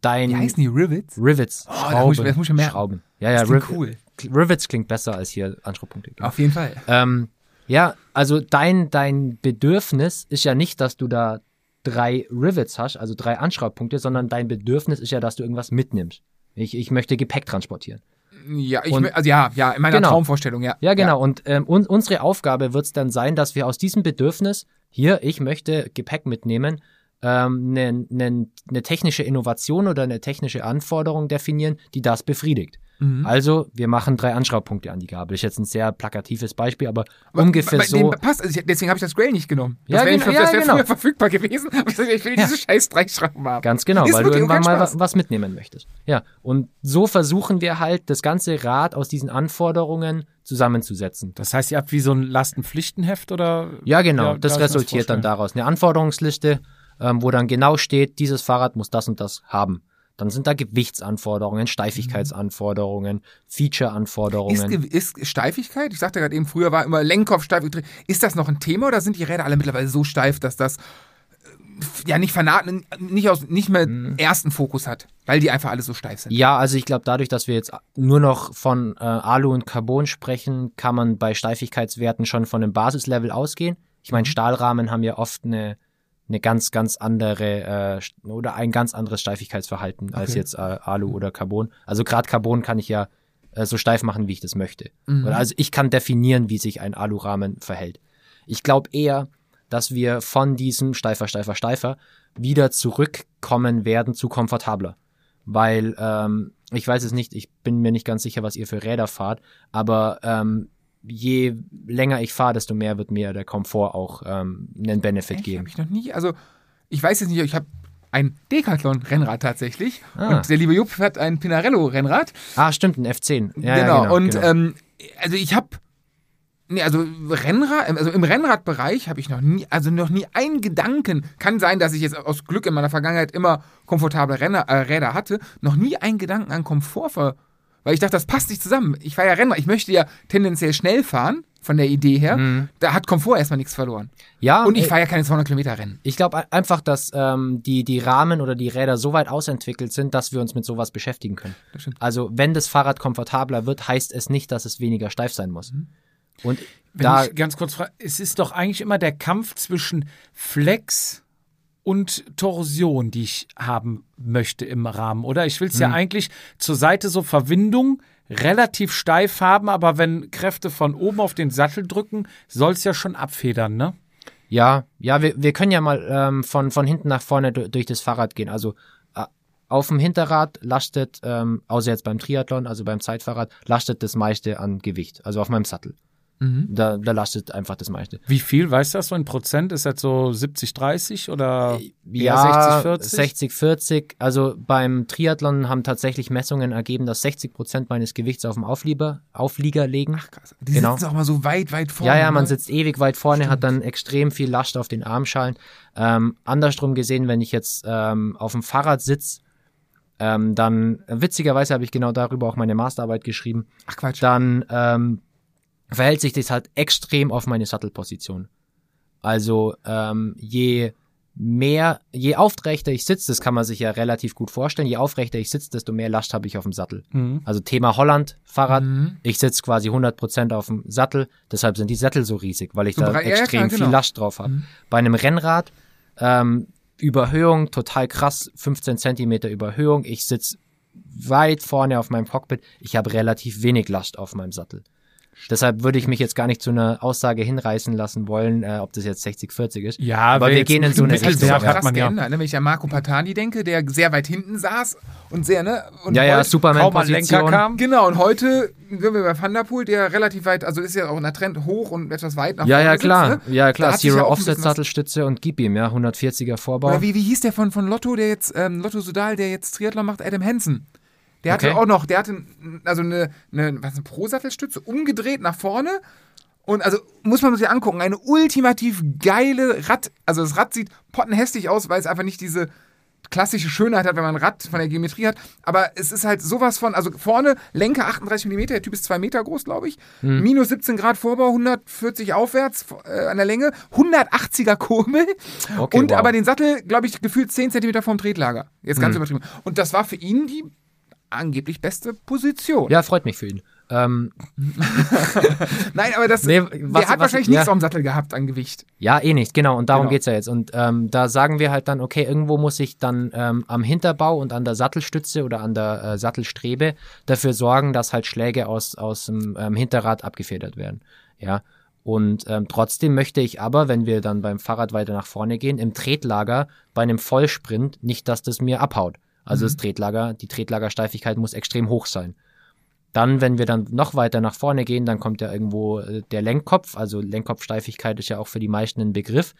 Dein Wie heißen die Rivets? Rivets, Oh, Schrauben, da muss ich- das muss ich merken. Schrauben. Ja, ja, Das klingt Riv- cool. Rivets klingt besser als hier Anschraubpunkte. Genau. Auf jeden Fall. Ähm, ja, also dein, dein Bedürfnis ist ja nicht, dass du da drei Rivets hast, also drei Anschraubpunkte, sondern dein Bedürfnis ist ja, dass du irgendwas mitnimmst. Ich, ich möchte Gepäck transportieren. Ja, ich, Und- also ja, ja, in meiner Genau. Traumvorstellung, ja. Ja, genau. Und ähm, un unsere Aufgabe wird es dann sein, dass wir aus diesem Bedürfnis, hier, ich möchte Gepäck mitnehmen, ähm, eine ne, ne technische Innovation oder eine technische Anforderung definieren, die das befriedigt. Mhm. Also, wir machen drei Anschraubpunkte an die Gabel. Ist jetzt ein sehr plakatives Beispiel, aber, Aber ungefähr bei so. Dem passt, also ich, deswegen habe ich das Grail nicht genommen. Ja, das wäre genau, das ja, wär genau. früher verfügbar gewesen. Aber ich, will diese scheiß drei Schrauben haben. Ganz genau, Ist weil du irgendwann mal was, was mitnehmen möchtest. Ja, und so versuchen wir halt, das ganze Rad aus diesen Anforderungen zusammenzusetzen. Das heißt, ihr habt wie so ein Lastenpflichtenheft oder? Ja, genau. Ja, das resultiert dann daraus. Eine Anforderungsliste, ähm, wo dann genau steht, dieses Fahrrad muss das und das haben. Dann sind da Gewichtsanforderungen, Steifigkeitsanforderungen, Feature-Anforderungen. Ist, ist Steifigkeit, ich sagte gerade eben, früher war immer Lenkkopf steif. Ist das noch ein Thema oder sind die Räder alle mittlerweile so steif, dass das äh, ja nicht vernaht, nicht, aus, nicht mehr ersten Fokus hat, weil die einfach alle so steif sind? Ja, also ich glaube, dadurch, dass wir jetzt nur noch von äh, Alu und Carbon sprechen, kann man bei Steifigkeitswerten schon von einem Basislevel ausgehen. Ich meine, Stahlrahmen haben ja oft eine, eine ganz, ganz andere äh, oder ein ganz anderes Steifigkeitsverhalten als Okay. jetzt äh, Alu oder Carbon. Also gerade Carbon kann ich ja äh, so steif machen, wie ich das möchte. Oder also ich kann definieren, wie sich ein Alurahmen verhält. Ich glaube eher, dass wir von diesem steifer, steifer, steifer wieder zurückkommen werden zu komfortabler. Weil ähm, ich weiß es nicht, ich bin mir nicht ganz sicher, was ihr für Räder fahrt, aber ähm, je länger ich fahre, desto mehr wird mir der Komfort auch ähm, einen Benefit Echt? geben. Habe ich noch nie. Also, ich weiß jetzt nicht, ich habe ein Decathlon-Rennrad tatsächlich. Ah. Und der liebe Jupp hat ein Pinarello-Rennrad. Ah, stimmt, ein F10. Ja, genau. Ja, genau. Und genau. Ähm, also ich habe. Nee, also Rennrad, also im Rennradbereich habe ich noch nie, also noch nie einen Gedanken. Kann sein, dass ich jetzt aus Glück in meiner Vergangenheit immer komfortable Renner, äh, Räder hatte, noch nie einen Gedanken an Komfort ver, weil ich dachte, das passt nicht zusammen. Ich fahre ja Rennrad, ich möchte ja tendenziell schnell fahren, von der Idee her. Da hat Komfort erstmal nichts verloren. ja, Und ich äh, fahre ja keine 200 Kilometer Rennen. Ich glaube einfach, dass ähm, die, die Rahmen oder die Räder so weit ausentwickelt sind, dass wir uns mit sowas beschäftigen können. Das stimmt. Also wenn das Fahrrad komfortabler wird, heißt es nicht, dass es weniger steif sein muss. Mhm. Und Wenn da, ich ganz kurz frage, es ist doch eigentlich immer der Kampf zwischen Flex und Torsion, die ich haben möchte im Rahmen, oder? Ich will es ja eigentlich zur Seite so Verwindung relativ steif haben, aber wenn Kräfte von oben auf den Sattel drücken, soll es ja schon abfedern, ne? ja, ja, wir, wir können ja mal ähm, von, von hinten nach vorne du- durch das Fahrrad gehen. Also äh, auf dem Hinterrad lastet, ähm, außer jetzt beim Triathlon, also beim Zeitfahrrad, lastet das meiste an Gewicht. Also auf meinem Sattel. Mhm. Da, da lastet einfach das meiste. Wie viel, weißt du das so in Prozent? Ist das so 70, 30 oder Ja, 60, 40? 60, 40. Also beim Triathlon haben tatsächlich Messungen ergeben, dass 60 Prozent meines Gewichts auf dem Auflieger, Auflieger liegen. Krass. Die Genau. sitzen auch mal so weit, weit vorne. ja, ja, man ne? sitzt ewig weit vorne, hat dann extrem viel Last auf den Armschalen. Ähm, andersrum gesehen, wenn ich jetzt ähm, auf dem Fahrrad sitze, ähm, dann, äh, witzigerweise habe ich genau darüber auch meine Masterarbeit geschrieben, Ach Quatsch. dann ähm, verhält sich das halt extrem auf meine Sattelposition. Also ähm, je mehr, je aufrechter ich sitze, das kann man sich ja relativ gut vorstellen, je aufrechter ich sitze, desto mehr Last habe ich auf dem Sattel. Mhm. Also Thema Holland, Fahrrad, Mhm. ich sitze quasi 100% auf dem Sattel, deshalb sind die Sättel so riesig, weil ich So da breit- ja, extrem klar, viel genau. Last drauf habe. Mhm. Bei einem Rennrad, ähm, Überhöhung, total krass, 15 Zentimeter Überhöhung, ich sitze weit vorne auf meinem Cockpit, ich habe relativ wenig Last auf meinem Sattel. Deshalb würde ich mich jetzt gar nicht zu einer Aussage hinreißen lassen wollen, äh, ob das jetzt 60-40 ist. Ja, aber wir gehen in so ein eine Richtung. hat krass man ja. geändert, ne? wenn ich an Marco Patani denke, der sehr weit hinten saß und sehr, ne? Und Ja, ja, heute- Kaum an Lenker Superman-Position. kam. Genau, und heute sind wir bei Van der relativ weit, also ist ja auch in der Trend hoch und etwas weit nach Ja, vorne ja, klar. Sitzt, ne? Ja, klar. ja Zero auch ein Offset bisschen was- Sattelstütze und gib ihm, ja. 140er Vorbau. Oder wie, wie hieß der von, von Lotto, der jetzt, ähm, Lotto Sudal, der jetzt Triathlon macht, Adam Hansen. Der hatte Okay. auch noch, der hatte also eine, eine, was, eine Pro-Sattelstütze umgedreht nach vorne. Und also muss man sich angucken, eine ultimativ geile Rad, also das Rad sieht pottenhässlich aus, weil es einfach nicht diese klassische Schönheit hat, wenn man ein Rad von der Geometrie hat. Aber es ist halt sowas von, also vorne Lenker 38 mm, der Typ ist zwei Meter groß, glaube ich. Hm. Minus 17 Grad Vorbau, 140 aufwärts äh, an der Länge, 180er Kurbel. Okay, und wow. aber den Sattel, glaube ich, gefühlt 10 cm vom Tretlager. Jetzt Hm. ganz übertrieben. Und das war für ihn die angeblich beste Position. Ja, freut mich für ihn. Ähm, Nein, aber das, Nee, der was- hat was- wahrscheinlich ja. nichts auf dem Sattel gehabt an Gewicht. Ja, eh nicht, genau. Und darum Genau. geht's ja jetzt. Und ähm, da sagen wir halt dann, okay, irgendwo muss ich dann ähm, am Hinterbau und an der Sattelstütze oder an der äh, Sattelstrebe dafür sorgen, dass halt Schläge aus, aus dem ähm, Hinterrad abgefedert werden. Ja. Und ähm, trotzdem möchte ich aber, wenn wir dann beim Fahrrad weiter nach vorne gehen, im Tretlager bei einem Vollsprint nicht, dass das mir abhaut. Also das Tretlager, die Tretlagersteifigkeit muss extrem hoch sein. Dann, wenn wir dann noch weiter nach vorne gehen, dann kommt ja irgendwo äh, der Lenkkopf. Also Lenkkopfsteifigkeit ist ja auch für die meisten ein Begriff.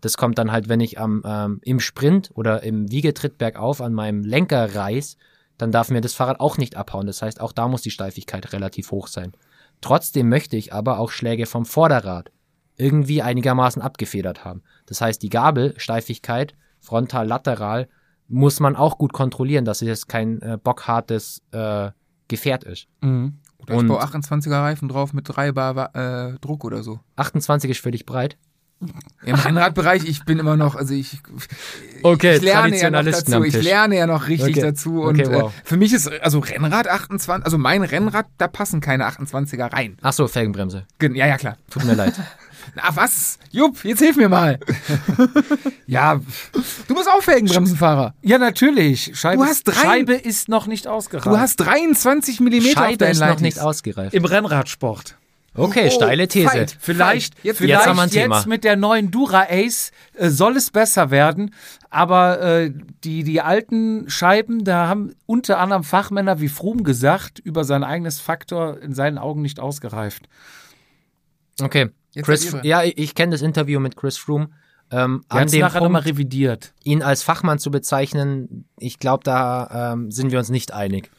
Das kommt dann halt, wenn ich am, ähm, im Sprint oder im Wiegetritt bergauf an meinem Lenker reiß, dann darf mir das Fahrrad auch nicht abhauen. Das heißt, auch da muss die Steifigkeit relativ hoch sein. Trotzdem möchte ich aber auch Schläge vom Vorderrad irgendwie einigermaßen abgefedert haben. Das heißt, die Gabelsteifigkeit, frontal, lateral, muss man auch gut kontrollieren, dass es kein äh, bockhartes äh, Gefährt ist. Mhm. Oder ich Und- baue 28er Reifen drauf mit 3 Bar äh, Druck oder so. 28 ist für dich breit. Im Rennradbereich, ich bin immer noch, also ich, Okay, ich lerne ja noch dazu. Ich lerne ja noch richtig Okay. dazu. Und Okay, wow. äh, für mich ist, also Rennrad 28, also mein Rennrad, da passen keine 28er rein. Ach so, Felgenbremse. Gen- Ja, ja, klar. Tut mir leid. Na was? Jupp, jetzt hilf mir mal. Ja, Du bist auch Felgenbremsenfahrer. ja, natürlich. Scheibe, Du hast drei- Scheibe ist noch nicht ausgereift. Du hast 23 Millimeter auf Scheibe deinen ist noch nicht ausgereift. im Rennradsport. Okay, Oh, steile These. Fight. Vielleicht, Jetzt- vielleicht jetzt haben wir ein Thema. jetzt mit der neuen Dura Ace äh, soll es besser werden, aber äh, die, die alten Scheiben, da haben unter anderem Fachmänner wie Froome gesagt, über sein eigenes Faktor in seinen Augen nicht ausgereift. Okay. Jetzt Chris, ja, ich, ich kenne das Interview mit Chris Froome. Ähm, Er an hat es dem nachher Punkt, revidiert. ihn als Fachmann zu bezeichnen, ich glaube, da ähm, sind wir uns nicht einig.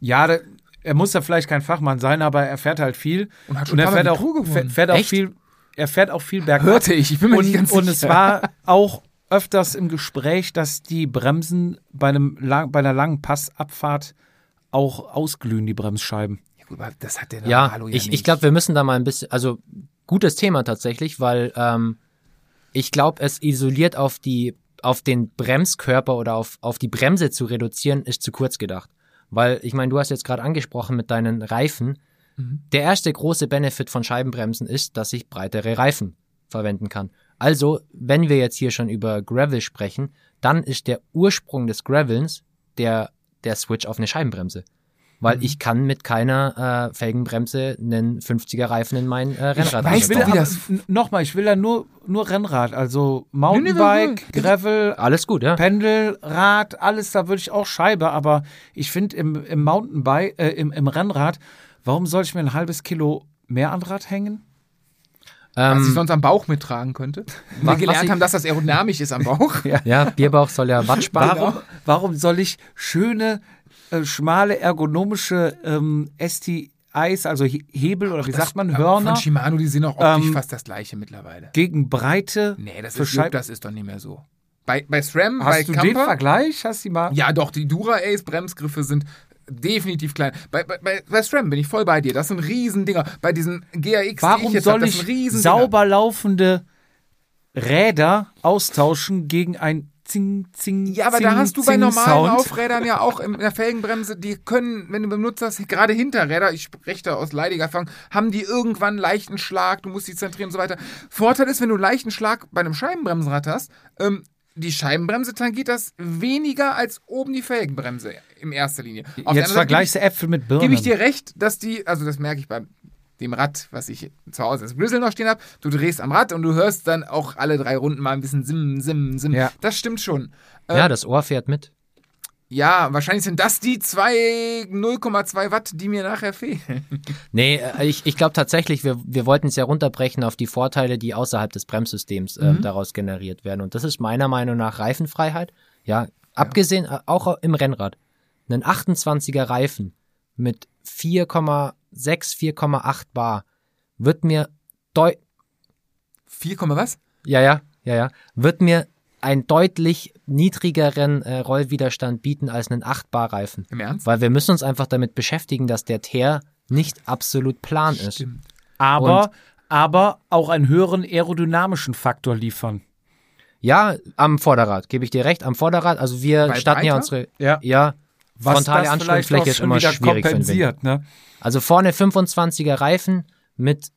Ja, da, er muss ja vielleicht kein Fachmann sein, aber er fährt halt viel. Und hat schon er ein paar fährt Mal auch, fährt, fährt auch viel, er fährt auch viel bergab. Hörte ich, ich bin mir und, nicht ganz und es sicher. war auch öfters im Gespräch, dass die Bremsen bei, einem lang, bei einer langen Passabfahrt auch ausglühen, die Bremsscheiben. Ja, gut, aber das hat der Ja, Normalo ich, nicht. ich glaube, wir müssen da mal ein bisschen, also gutes Thema tatsächlich, weil ähm, ich glaube, es isoliert auf die, auf den Bremskörper oder auf, auf die Bremse zu reduzieren, ist zu kurz gedacht. Weil, ich meine, du hast jetzt gerade angesprochen mit deinen Reifen. Mhm. Der erste große Benefit von Scheibenbremsen ist, dass ich breitere Reifen verwenden kann. Also, wenn wir jetzt hier schon über Gravel sprechen, dann ist der Ursprung des Gravelns der, der Switch auf eine Scheibenbremse. Weil Mhm. ich kann mit keiner äh, Felgenbremse einen 50er Reifen in mein äh, Rennrad weiß Ich will doch, wie aber, das- n- nochmal, ich will ja nur, nur Rennrad, also Mountainbike, nee, nee. Gravel, Alles gut, ja. Pendelrad, alles, da würde ich auch Scheibe, aber ich finde im, im Mountainbike, äh, im, im Rennrad, warum soll ich mir ein halbes Kilo mehr an Rad hängen? was ich Ähm, sonst am Bauch mittragen könnte. Wir was gelernt ich- haben, dass das aerodynamisch ist am Bauch. ja, Bierbauch soll ja Watt sparen. Warum, warum soll ich schöne, äh, schmale, ergonomische ähm, STIs, also He- Hebel oder wie sagt man, Hörner, Von Shimano, die sind auch optisch Ähm, fast das gleiche mittlerweile. gegen Breite Nee, das ist, Jupp, das ist doch nicht mehr so. Bei, bei SRAM, bei Hast du den Camper, Vergleich? Hast du mal? ja doch, die Dura Ace Bremsgriffe sind definitiv klein. Bei, bei, bei, bei SRAM bin ich voll bei dir. Das sind Riesendinger. Bei diesen GAX, die ich Warum jetzt soll hab, das ich sauber laufende Räder austauschen gegen ein Zing, Zing, Ja, aber Zing, da hast du bei normalen Sound? Aufrädern ja auch in der Felgenbremse, die können, wenn du benutzt hast, gerade Hinterräder, ich spreche da aus leidiger Erfahrung, haben die irgendwann einen leichten Schlag, du musst die zentrieren und so weiter. Vorteil ist, wenn du einen leichten Schlag bei einem Scheibenbremsenrad hast, ähm, die Scheibenbremse tangiert das weniger als oben die Felgenbremse in erster Linie. Auf Jetzt vergleichst du Äpfel mit Birnen. gebe ich dir recht, dass die, also das merke ich bei dem Rad, was ich zu Hause als Grizzle noch stehen habe, du drehst am Rad und du hörst dann auch alle drei Runden mal ein bisschen sim, sim, sim. Ja. Das stimmt schon. Äh, Ja, das Ohr fährt mit. ja, wahrscheinlich sind das die zwei 0,2 Watt, die mir nachher fehlen. Nee, äh, ich, ich glaube tatsächlich, wir, wir wollten es ja runterbrechen auf die Vorteile, die außerhalb des Bremssystems äh, Mhm. daraus generiert werden. Und das ist meiner Meinung nach Reifenfreiheit. Ja, abgesehen, äh, auch im Rennrad. Einen 28er Reifen mit 4,6, 4,8 Bar wird mir deut 4, was? ja, ja, ja, ja, wird mir einen deutlich niedrigeren äh, Rollwiderstand bieten als einen 8 Bar Reifen. Im Ernst? Weil wir müssen uns einfach damit beschäftigen, dass der Teer nicht absolut plan ist. Stimmt. aber, aber auch einen höheren aerodynamischen Faktor liefern. Ja, am Vorderrad, gebe ich dir recht, am Vorderrad. Also wir Bei starten ja Breiter? unsere. Ja. Ja, Was frontale das vielleicht Anschlussfläche ist schon immer schwierig kompensiert, ne? Also vorne 25er Reifen mit,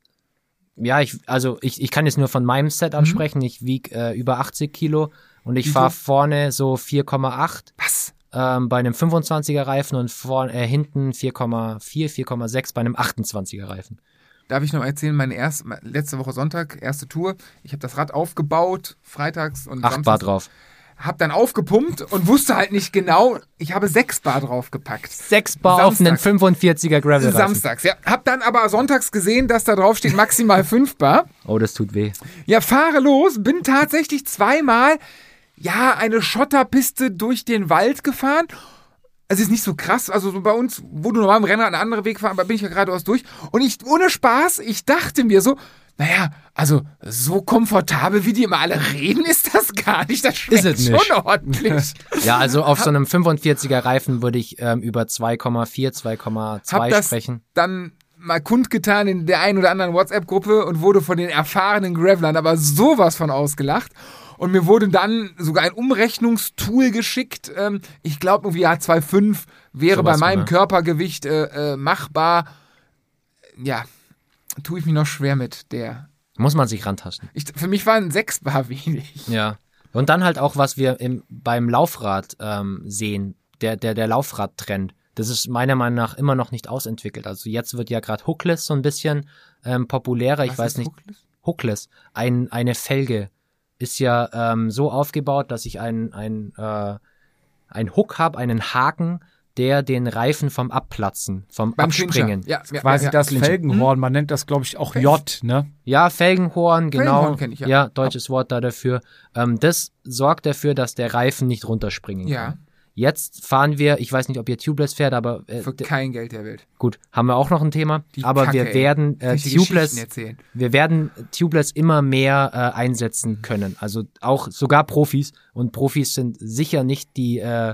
ja, ich, also ich, ich kann jetzt nur von meinem Setup Mhm. sprechen. Ich wiege äh, über 80 Kilo und ich Wie fahre vorne so 4,8 Was? ähm, bei einem 25er Reifen und vor, äh, hinten 4,4, 4,6 bei einem 28er Reifen. Darf ich noch erzählen, meine erste, letzte Woche Sonntag, erste Tour. Ich habe das Rad aufgebaut, freitags und 8 Bar drauf. Hab dann aufgepumpt und wusste halt nicht genau. Ich habe 6 Bar draufgepackt. 6 Bar auf einen Samstag. 45er Gravel Reifen. Samstags, ja. Hab dann aber sonntags gesehen, dass da drauf steht maximal 5 Bar. Oh, das tut weh. Ja, fahre los, bin tatsächlich zweimal, ja, eine Schotterpiste durch den Wald gefahren. Es ist nicht so krass, also so bei uns, wo du normal im Renner einen anderen Weg fahren, aber bin ich ja geradeaus durch. Und ich, ohne Spaß, ich dachte mir so, naja, also so komfortabel, wie die immer alle reden, ist das gar nicht. Das schmeckt Ist es nicht. schon ordentlich. Ja, also auf so einem 45er Reifen würde ich ähm, über 2,4, Hab 2,2 das sprechen. dann mal kundgetan in der einen oder anderen WhatsApp-Gruppe und wurde von den erfahrenen Gravelern aber sowas von ausgelacht. Und mir wurde dann sogar ein Umrechnungstool geschickt. Ähm, ich glaube, irgendwie ja 2,5 wäre Sowas, bei meinem oder? Körpergewicht äh, äh, machbar. Ja, tue ich mich noch schwer mit der. Muss man sich rantasten. Ich, für mich waren 6 Bar wenig. Ja. Und dann halt auch, was wir im, beim Laufrad ähm, sehen, der, der, der Laufradtrend. Das ist meiner Meinung nach immer noch nicht ausentwickelt. Also jetzt wird ja gerade Hookless so ein bisschen ähm, populärer. Ich Was weiß ist nicht. Hookless? Hookless, ein, eine Felge, ist ja ähm, so aufgebaut, dass ich ein, ein, äh, ein Hook habe, einen Haken, der den Reifen vom Abplatzen, vom Beim Abspringen. Ja, ja, Quasi ja, das Clincher. Felgenhorn, man nennt das, glaube ich, auch J, ne? Ja, Felgenhorn, genau. Felgenhorn kenn ich, ja. deutsches Wort da dafür. Ähm, das sorgt dafür, dass der Reifen nicht runterspringen Ja. kann. Jetzt fahren wir, ich weiß nicht, ob ihr Tubeless fährt, aber äh, Für kein Geld der Welt. gut, haben wir auch noch ein Thema. Die aber Kacke, wir werden äh, Tubeless, erzählen. wir werden Tubeless immer mehr äh, einsetzen können. Also auch sogar Profis und Profis sind sicher nicht die äh,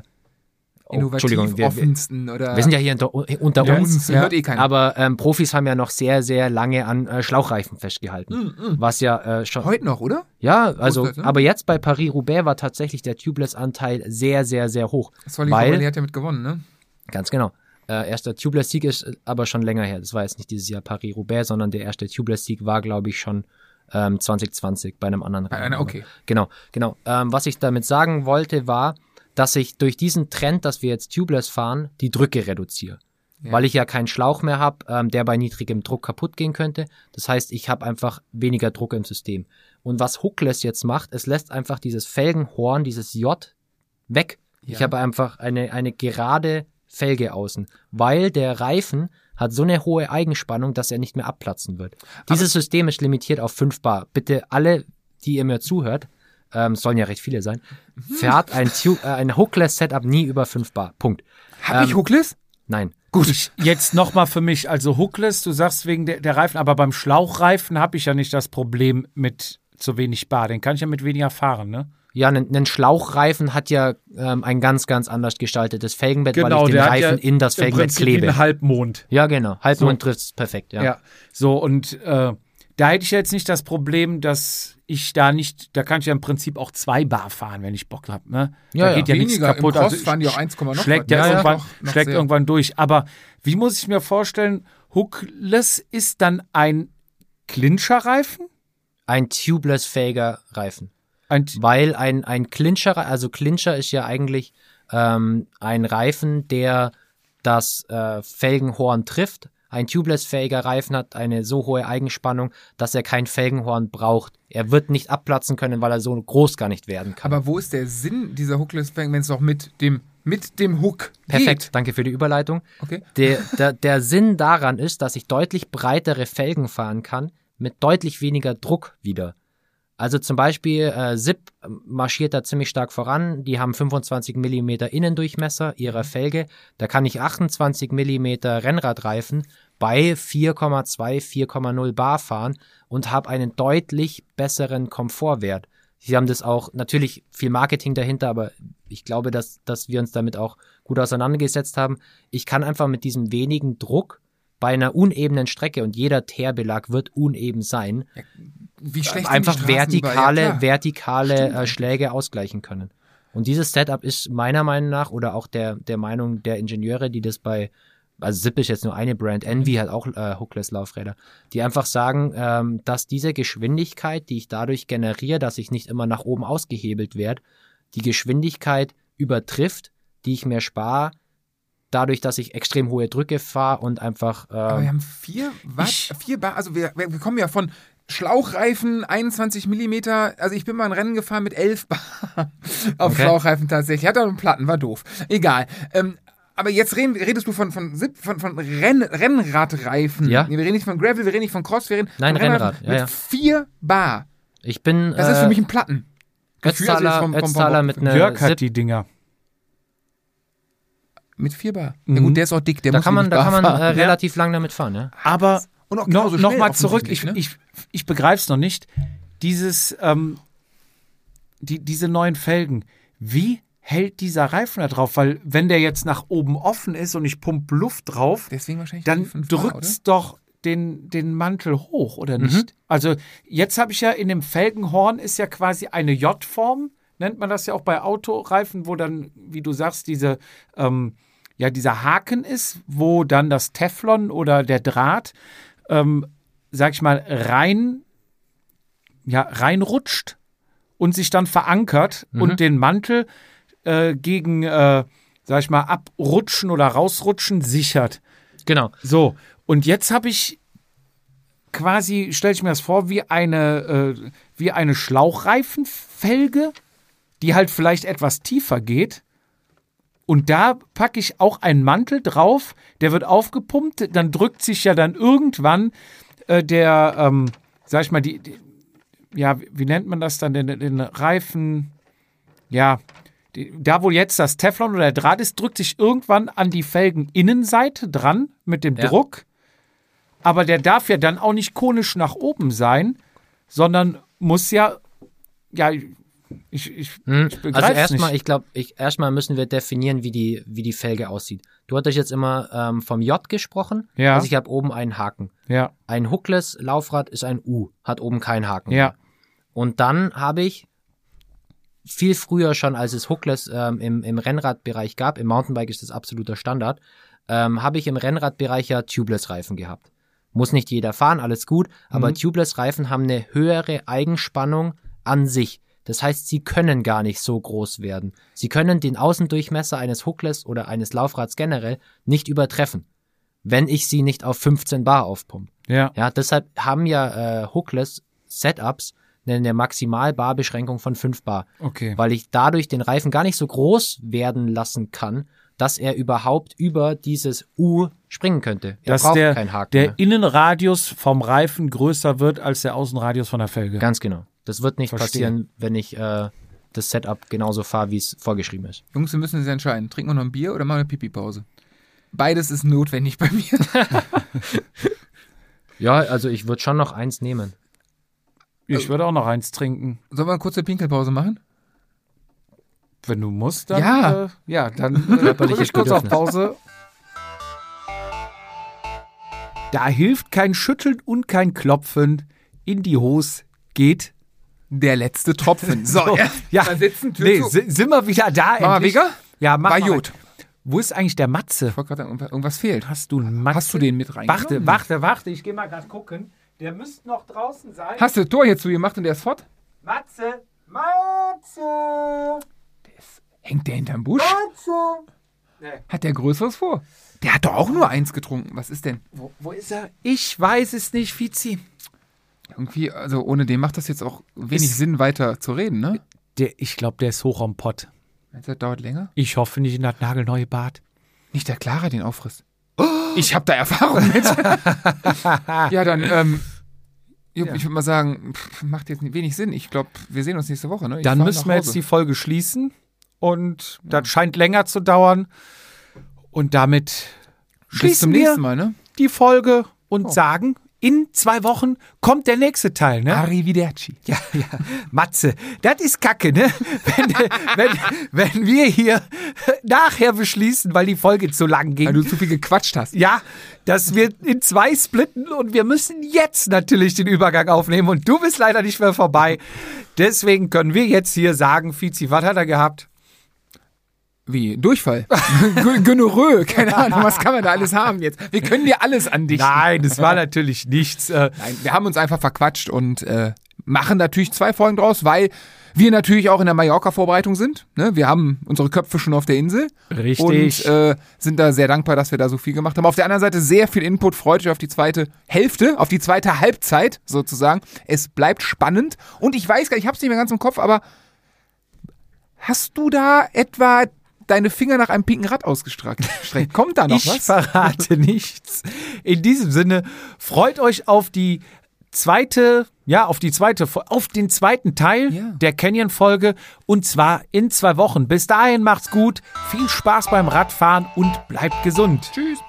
Innovativ Entschuldigung, wir, offensten oder wir sind ja hier unter, unter Ja, uns. hört eh. Aber ähm, Profis haben ja noch sehr, sehr lange an äh, Schlauchreifen festgehalten. Mm, Was ja äh, schon. Heute noch, oder? Ja, also, Großteils, ne? aber jetzt bei Paris-Roubaix war tatsächlich der Tubeless-Anteil sehr, sehr, sehr hoch. Solly weil, hat ja mit gewonnen, ne? ganz genau. Äh, erster Tubeless-Sieg ist äh, aber schon länger her. Das war jetzt nicht dieses Jahr Paris-Roubaix, sondern der erste Tubeless-Sieg war, glaube ich, schon ähm, 2020 bei einem anderen Bei einer, okay. Genau, genau. Ähm, was ich damit sagen wollte, war, dass ich durch diesen Trend, dass wir jetzt Tubeless fahren, die Drücke reduziere. Ja. Weil ich ja keinen Schlauch mehr habe, ähm, der bei niedrigem Druck kaputt gehen könnte. Das heißt, ich habe einfach weniger Druck im System. Und was Hookless jetzt macht, es lässt einfach dieses Felgenhorn, dieses J, weg. Ich Ja. habe einfach eine, eine gerade Felge außen, weil der Reifen hat so eine hohe Eigenspannung, dass er nicht mehr abplatzen wird. Dieses System ist limitiert auf 5 Bar. Bitte alle, die ihr mir zuhört, ähm, es sollen ja recht viele sein, fährt ein, Tu- äh, ein Hookless-Setup nie über 5 Bar. Punkt. Hab ich Hookless? Nein. Gut. Jetzt nochmal für mich, also Hookless, du sagst wegen der, der Reifen, aber beim Schlauchreifen habe ich ja nicht das Problem mit zu wenig Bar. Den kann ich ja mit weniger fahren, ne? Ja, ein, Schlauchreifen hat ja ähm, ein ganz, ganz anders gestaltetes Felgenbett, weil ich den Reifen ja in das Felgenbett klebe. ein Halbmond. Ja, genau. Halbmond So. trifft's perfekt, ja. Ja. So, und äh, da hätte ich jetzt nicht das Problem, dass ich da nicht, da kann ich ja im Prinzip auch zwei Bar fahren, wenn ich Bock habe. Ne? Ja, da ja. geht ja nichts Weniger. Im kaputt. Cross Also fahren die auch 1, noch schlägt ja, irgendwann, Noch- noch schlägt sehr. irgendwann durch. Aber wie muss ich mir vorstellen, Hookless ist dann ein Clincher-Reifen? Ein tubeless-fähiger Reifen. Ein, Weil ein, ein Clincher, also Clincher ist ja eigentlich ähm, ein Reifen, der das äh, Felgenhorn trifft. Ein tubeless-fähiger Reifen hat eine so hohe Eigenspannung, dass er kein Felgenhorn braucht. Er wird nicht abplatzen können, weil er so groß gar nicht werden kann. Aber wo ist der Sinn dieser Hookless Fang, wenn es doch mit dem, mit dem Hook Perfekt, geht? danke für die Überleitung. Okay. Der, der, der Sinn daran ist, dass ich deutlich breitere Felgen fahren kann, mit deutlich weniger Druck wieder. Also zum Beispiel äh, SIP marschiert da ziemlich stark voran. Die haben 25 mm Innendurchmesser ihrer Felge. Da kann ich 28 mm Rennradreifen bei 4,2, 4,0 Bar fahren und habe einen deutlich besseren Komfortwert. Sie haben das auch natürlich viel Marketing dahinter, aber ich glaube, dass, dass wir uns damit auch gut auseinandergesetzt haben. Ich kann einfach mit diesem wenigen Druck bei einer unebenen Strecke und jeder Teerbelag wird uneben sein, Wie schlecht einfach vertikale? Ja, vertikale Stimmt. äh, Schläge ausgleichen können. Und dieses Setup ist meiner Meinung nach oder auch der, der Meinung der Ingenieure, die das bei, also Zip ist jetzt nur eine Brand, Envy hat auch äh, Hookless-Laufräder, die einfach sagen, ähm, dass diese Geschwindigkeit, die ich dadurch generiere, dass ich nicht immer nach oben ausgehebelt werde, die Geschwindigkeit übertrifft, die ich mir spare, dadurch, dass ich extrem hohe Drücke fahre und einfach. Aber wir Äh, haben vier Watt, Ich- vier Bar, also wir, wir, kommen ja von Schlauchreifen 21 Millimeter, also ich bin mal ein Rennen gefahren mit 11 Bar auf Okay. Schlauchreifen tatsächlich. Hatte einen Platten, war doof. Egal. Ähm, aber jetzt reden, redest du von, von, von, von Renn, Rennradreifen. Ja. Wir reden nicht von Gravel, wir reden nicht von Cross, wir reden Nein, von Rennrad, ja, mit ja. vier Bar. ich bin. Das ist äh, für mich ein Platten. Gefühl, also vom- vom- vom mit einer Jörg hat die Dinger. Mit vier Bar. Ja Mhm. gut, der ist auch dick, der Da muss kann man, nicht da kann man äh, relativ lang damit fahren, ja. Aber Und auch noch, genauso noch schnell mal zurück, ich, ne? ich, ich begreife es noch nicht. Dieses, ähm, die, diese neuen Felgen, wie hält dieser Reifen da drauf? Weil wenn der jetzt nach oben offen ist und ich pumpe Luft drauf, Deswegen wahrscheinlich dann Bar, drückt's doch den, den Mantel hoch, oder Mhm. nicht? Also jetzt habe ich ja in dem Felgenhorn ist ja quasi eine J-Form, nennt man das ja auch bei Autoreifen, wo dann, wie du sagst, diese, ähm, ja, dieser Haken ist, wo dann das Teflon oder der Draht, ähm, sag ich mal, rein, ja, reinrutscht und sich dann verankert Mhm. und den Mantel äh, gegen, äh, sag ich mal, abrutschen oder rausrutschen sichert. Genau. So, und jetzt habe ich quasi, stelle ich mir das vor, wie eine, äh, wie eine Schlauchreifenfelge, die halt vielleicht etwas tiefer geht. Und da packe ich auch einen Mantel drauf, der wird aufgepumpt, dann drückt sich ja dann irgendwann äh, der, ähm, sag ich mal, die, die, ja, wie nennt man das dann, den, den Reifen, ja, die, da wo jetzt das Teflon oder der Draht ist, drückt sich irgendwann an die Felgeninnenseite dran mit dem Ja. Druck. Aber der darf ja dann auch nicht konisch nach oben sein, sondern muss ja, ja, ich, ich, Hm. ich Also erstmal, ich glaube, erstmal müssen wir definieren, wie die, wie die Felge aussieht. Du hattest jetzt immer ähm, vom J gesprochen. Ja. Also ich habe oben einen Haken. Ja, Ein Hookless Laufrad ist ein U, hat oben keinen Haken. ja, Und dann habe ich viel früher schon, als es Hookless ähm, im, im Rennradbereich gab, im Mountainbike ist das absoluter Standard, ähm, habe ich im Rennradbereich ja Tubeless-Reifen gehabt. Muss nicht jeder fahren, alles gut, aber Tubeless-Reifen haben eine höhere Eigenspannung an sich. Das heißt, sie können gar nicht so groß werden. Sie können den Außendurchmesser eines Hookless oder eines Laufrads generell nicht übertreffen, wenn ich sie nicht auf 15 Bar aufpumpe. ja. Ja, deshalb haben ja äh, Hookless Setups eine Maximalbarbeschränkung von 5 Bar, Okay. weil ich dadurch den Reifen gar nicht so groß werden lassen kann, dass er überhaupt über dieses U springen könnte. Er Dass braucht der, keinen Haken der mehr. Innenradius vom Reifen größer wird als der Außenradius von der Felge. Ganz genau. Das wird nicht Verstehe. passieren, wenn ich äh, das Setup genauso fahre, wie es vorgeschrieben ist. Jungs, wir müssen uns entscheiden. Trinken wir noch ein Bier oder machen wir eine Pipi-Pause? Beides ist notwendig bei mir. Ja, also ich würde schon noch eins nehmen. Ich würde auch noch eins trinken. Sollen wir eine kurze Pinkelpause machen? Wenn du musst, dann. Ja. Äh, ja, dann äh, drück Körperliches ich kurz auf. Pause. Da hilft kein Schütteln und kein Klopfen. In die Hose geht. Der letzte Tropfen. So, So, ja. Mal sitzen, Tür Nee, zu. si- sind wir wieder da? Mama? Wigger? Ja, mach War gut. Wo ist eigentlich der Matze? Ich wollte gerade irgendwas- fehlt. Hast du einen Matze? Hast du den mit reingenommen? Warte, warte, warte. Ich gehe mal gerade gucken. Der müsste noch draußen sein. Hast du das Tor hier zu gemacht und der ist fort? Matze! Matze! Hängt der hinterm Busch? Matze! Nee. Hat der Größeres vor? Der hat doch auch nur eins getrunken. Was ist denn? Wo, wo ist er? Ich weiß es nicht, Vizi. Irgendwie, also ohne den macht das jetzt auch wenig Ist- Sinn, weiter zu reden, ne? Der, ich glaube, der ist hoch am Pott. Meinst du, das dauert länger? Ich hoffe nicht in das nagelneue Bad. Nicht der Clara den auffrisst. Ich habe da Erfahrung mit. ja, dann, ähm, Jupp, Ja. ich würde mal sagen, pff, macht jetzt wenig Sinn. Ich glaube, wir sehen uns nächste Woche, ne? Ich Dann müssen wir jetzt die Folge schließen. Und das scheint länger zu dauern. Und damit Bis schließen zum wir nächsten Mal, ne? die Folge und Oh. sagen, in zwei Wochen kommt der nächste Teil. Ne? Arrivederci. Ja, ja, Matze, das ist Kacke, ne? Wenn, wenn, wenn wir hier nachher beschließen, weil die Folge zu lang ging. Weil du zu viel gequatscht hast. ja, dass wir in zwei splitten und wir müssen jetzt natürlich den Übergang aufnehmen und du bist leider nicht mehr vorbei. Deswegen können wir jetzt hier sagen, Fizi, was hat er gehabt? Wie? Durchfall? Gonorrhoe? Keine Ahnung, was kann man da alles haben jetzt? Wir können dir alles andichten. Nein, das war natürlich nichts. Äh, Nein, wir haben uns einfach verquatscht und äh, machen natürlich zwei Folgen draus, weil wir natürlich auch in der Mallorca-Vorbereitung sind. Ne? Wir haben unsere Köpfe schon auf der Insel. Richtig. Und äh, sind da sehr dankbar, dass wir da so viel gemacht haben. Auf der anderen Seite sehr viel Input. Freut euch auf die zweite Hälfte, auf die zweite Halbzeit sozusagen. Es bleibt spannend. Und ich weiß gar nicht, ich hab's nicht mehr ganz im Kopf, aber hast du da etwa deine Finger nach einem pinken Rad ausgestreckt? Streckt? Kommt da noch ich was? verrate nichts. In diesem Sinne, freut euch auf die zweite, ja, auf die zweite, auf den zweiten Teil Ja. der Canyon-Folge und zwar in zwei Wochen. Bis dahin macht's gut, viel Spaß beim Radfahren und bleibt gesund. Tschüss.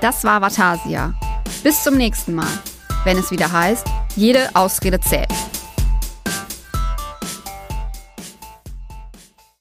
Das war Vatasia. Bis zum nächsten Mal, wenn es wieder heißt, jede Ausrede zählt.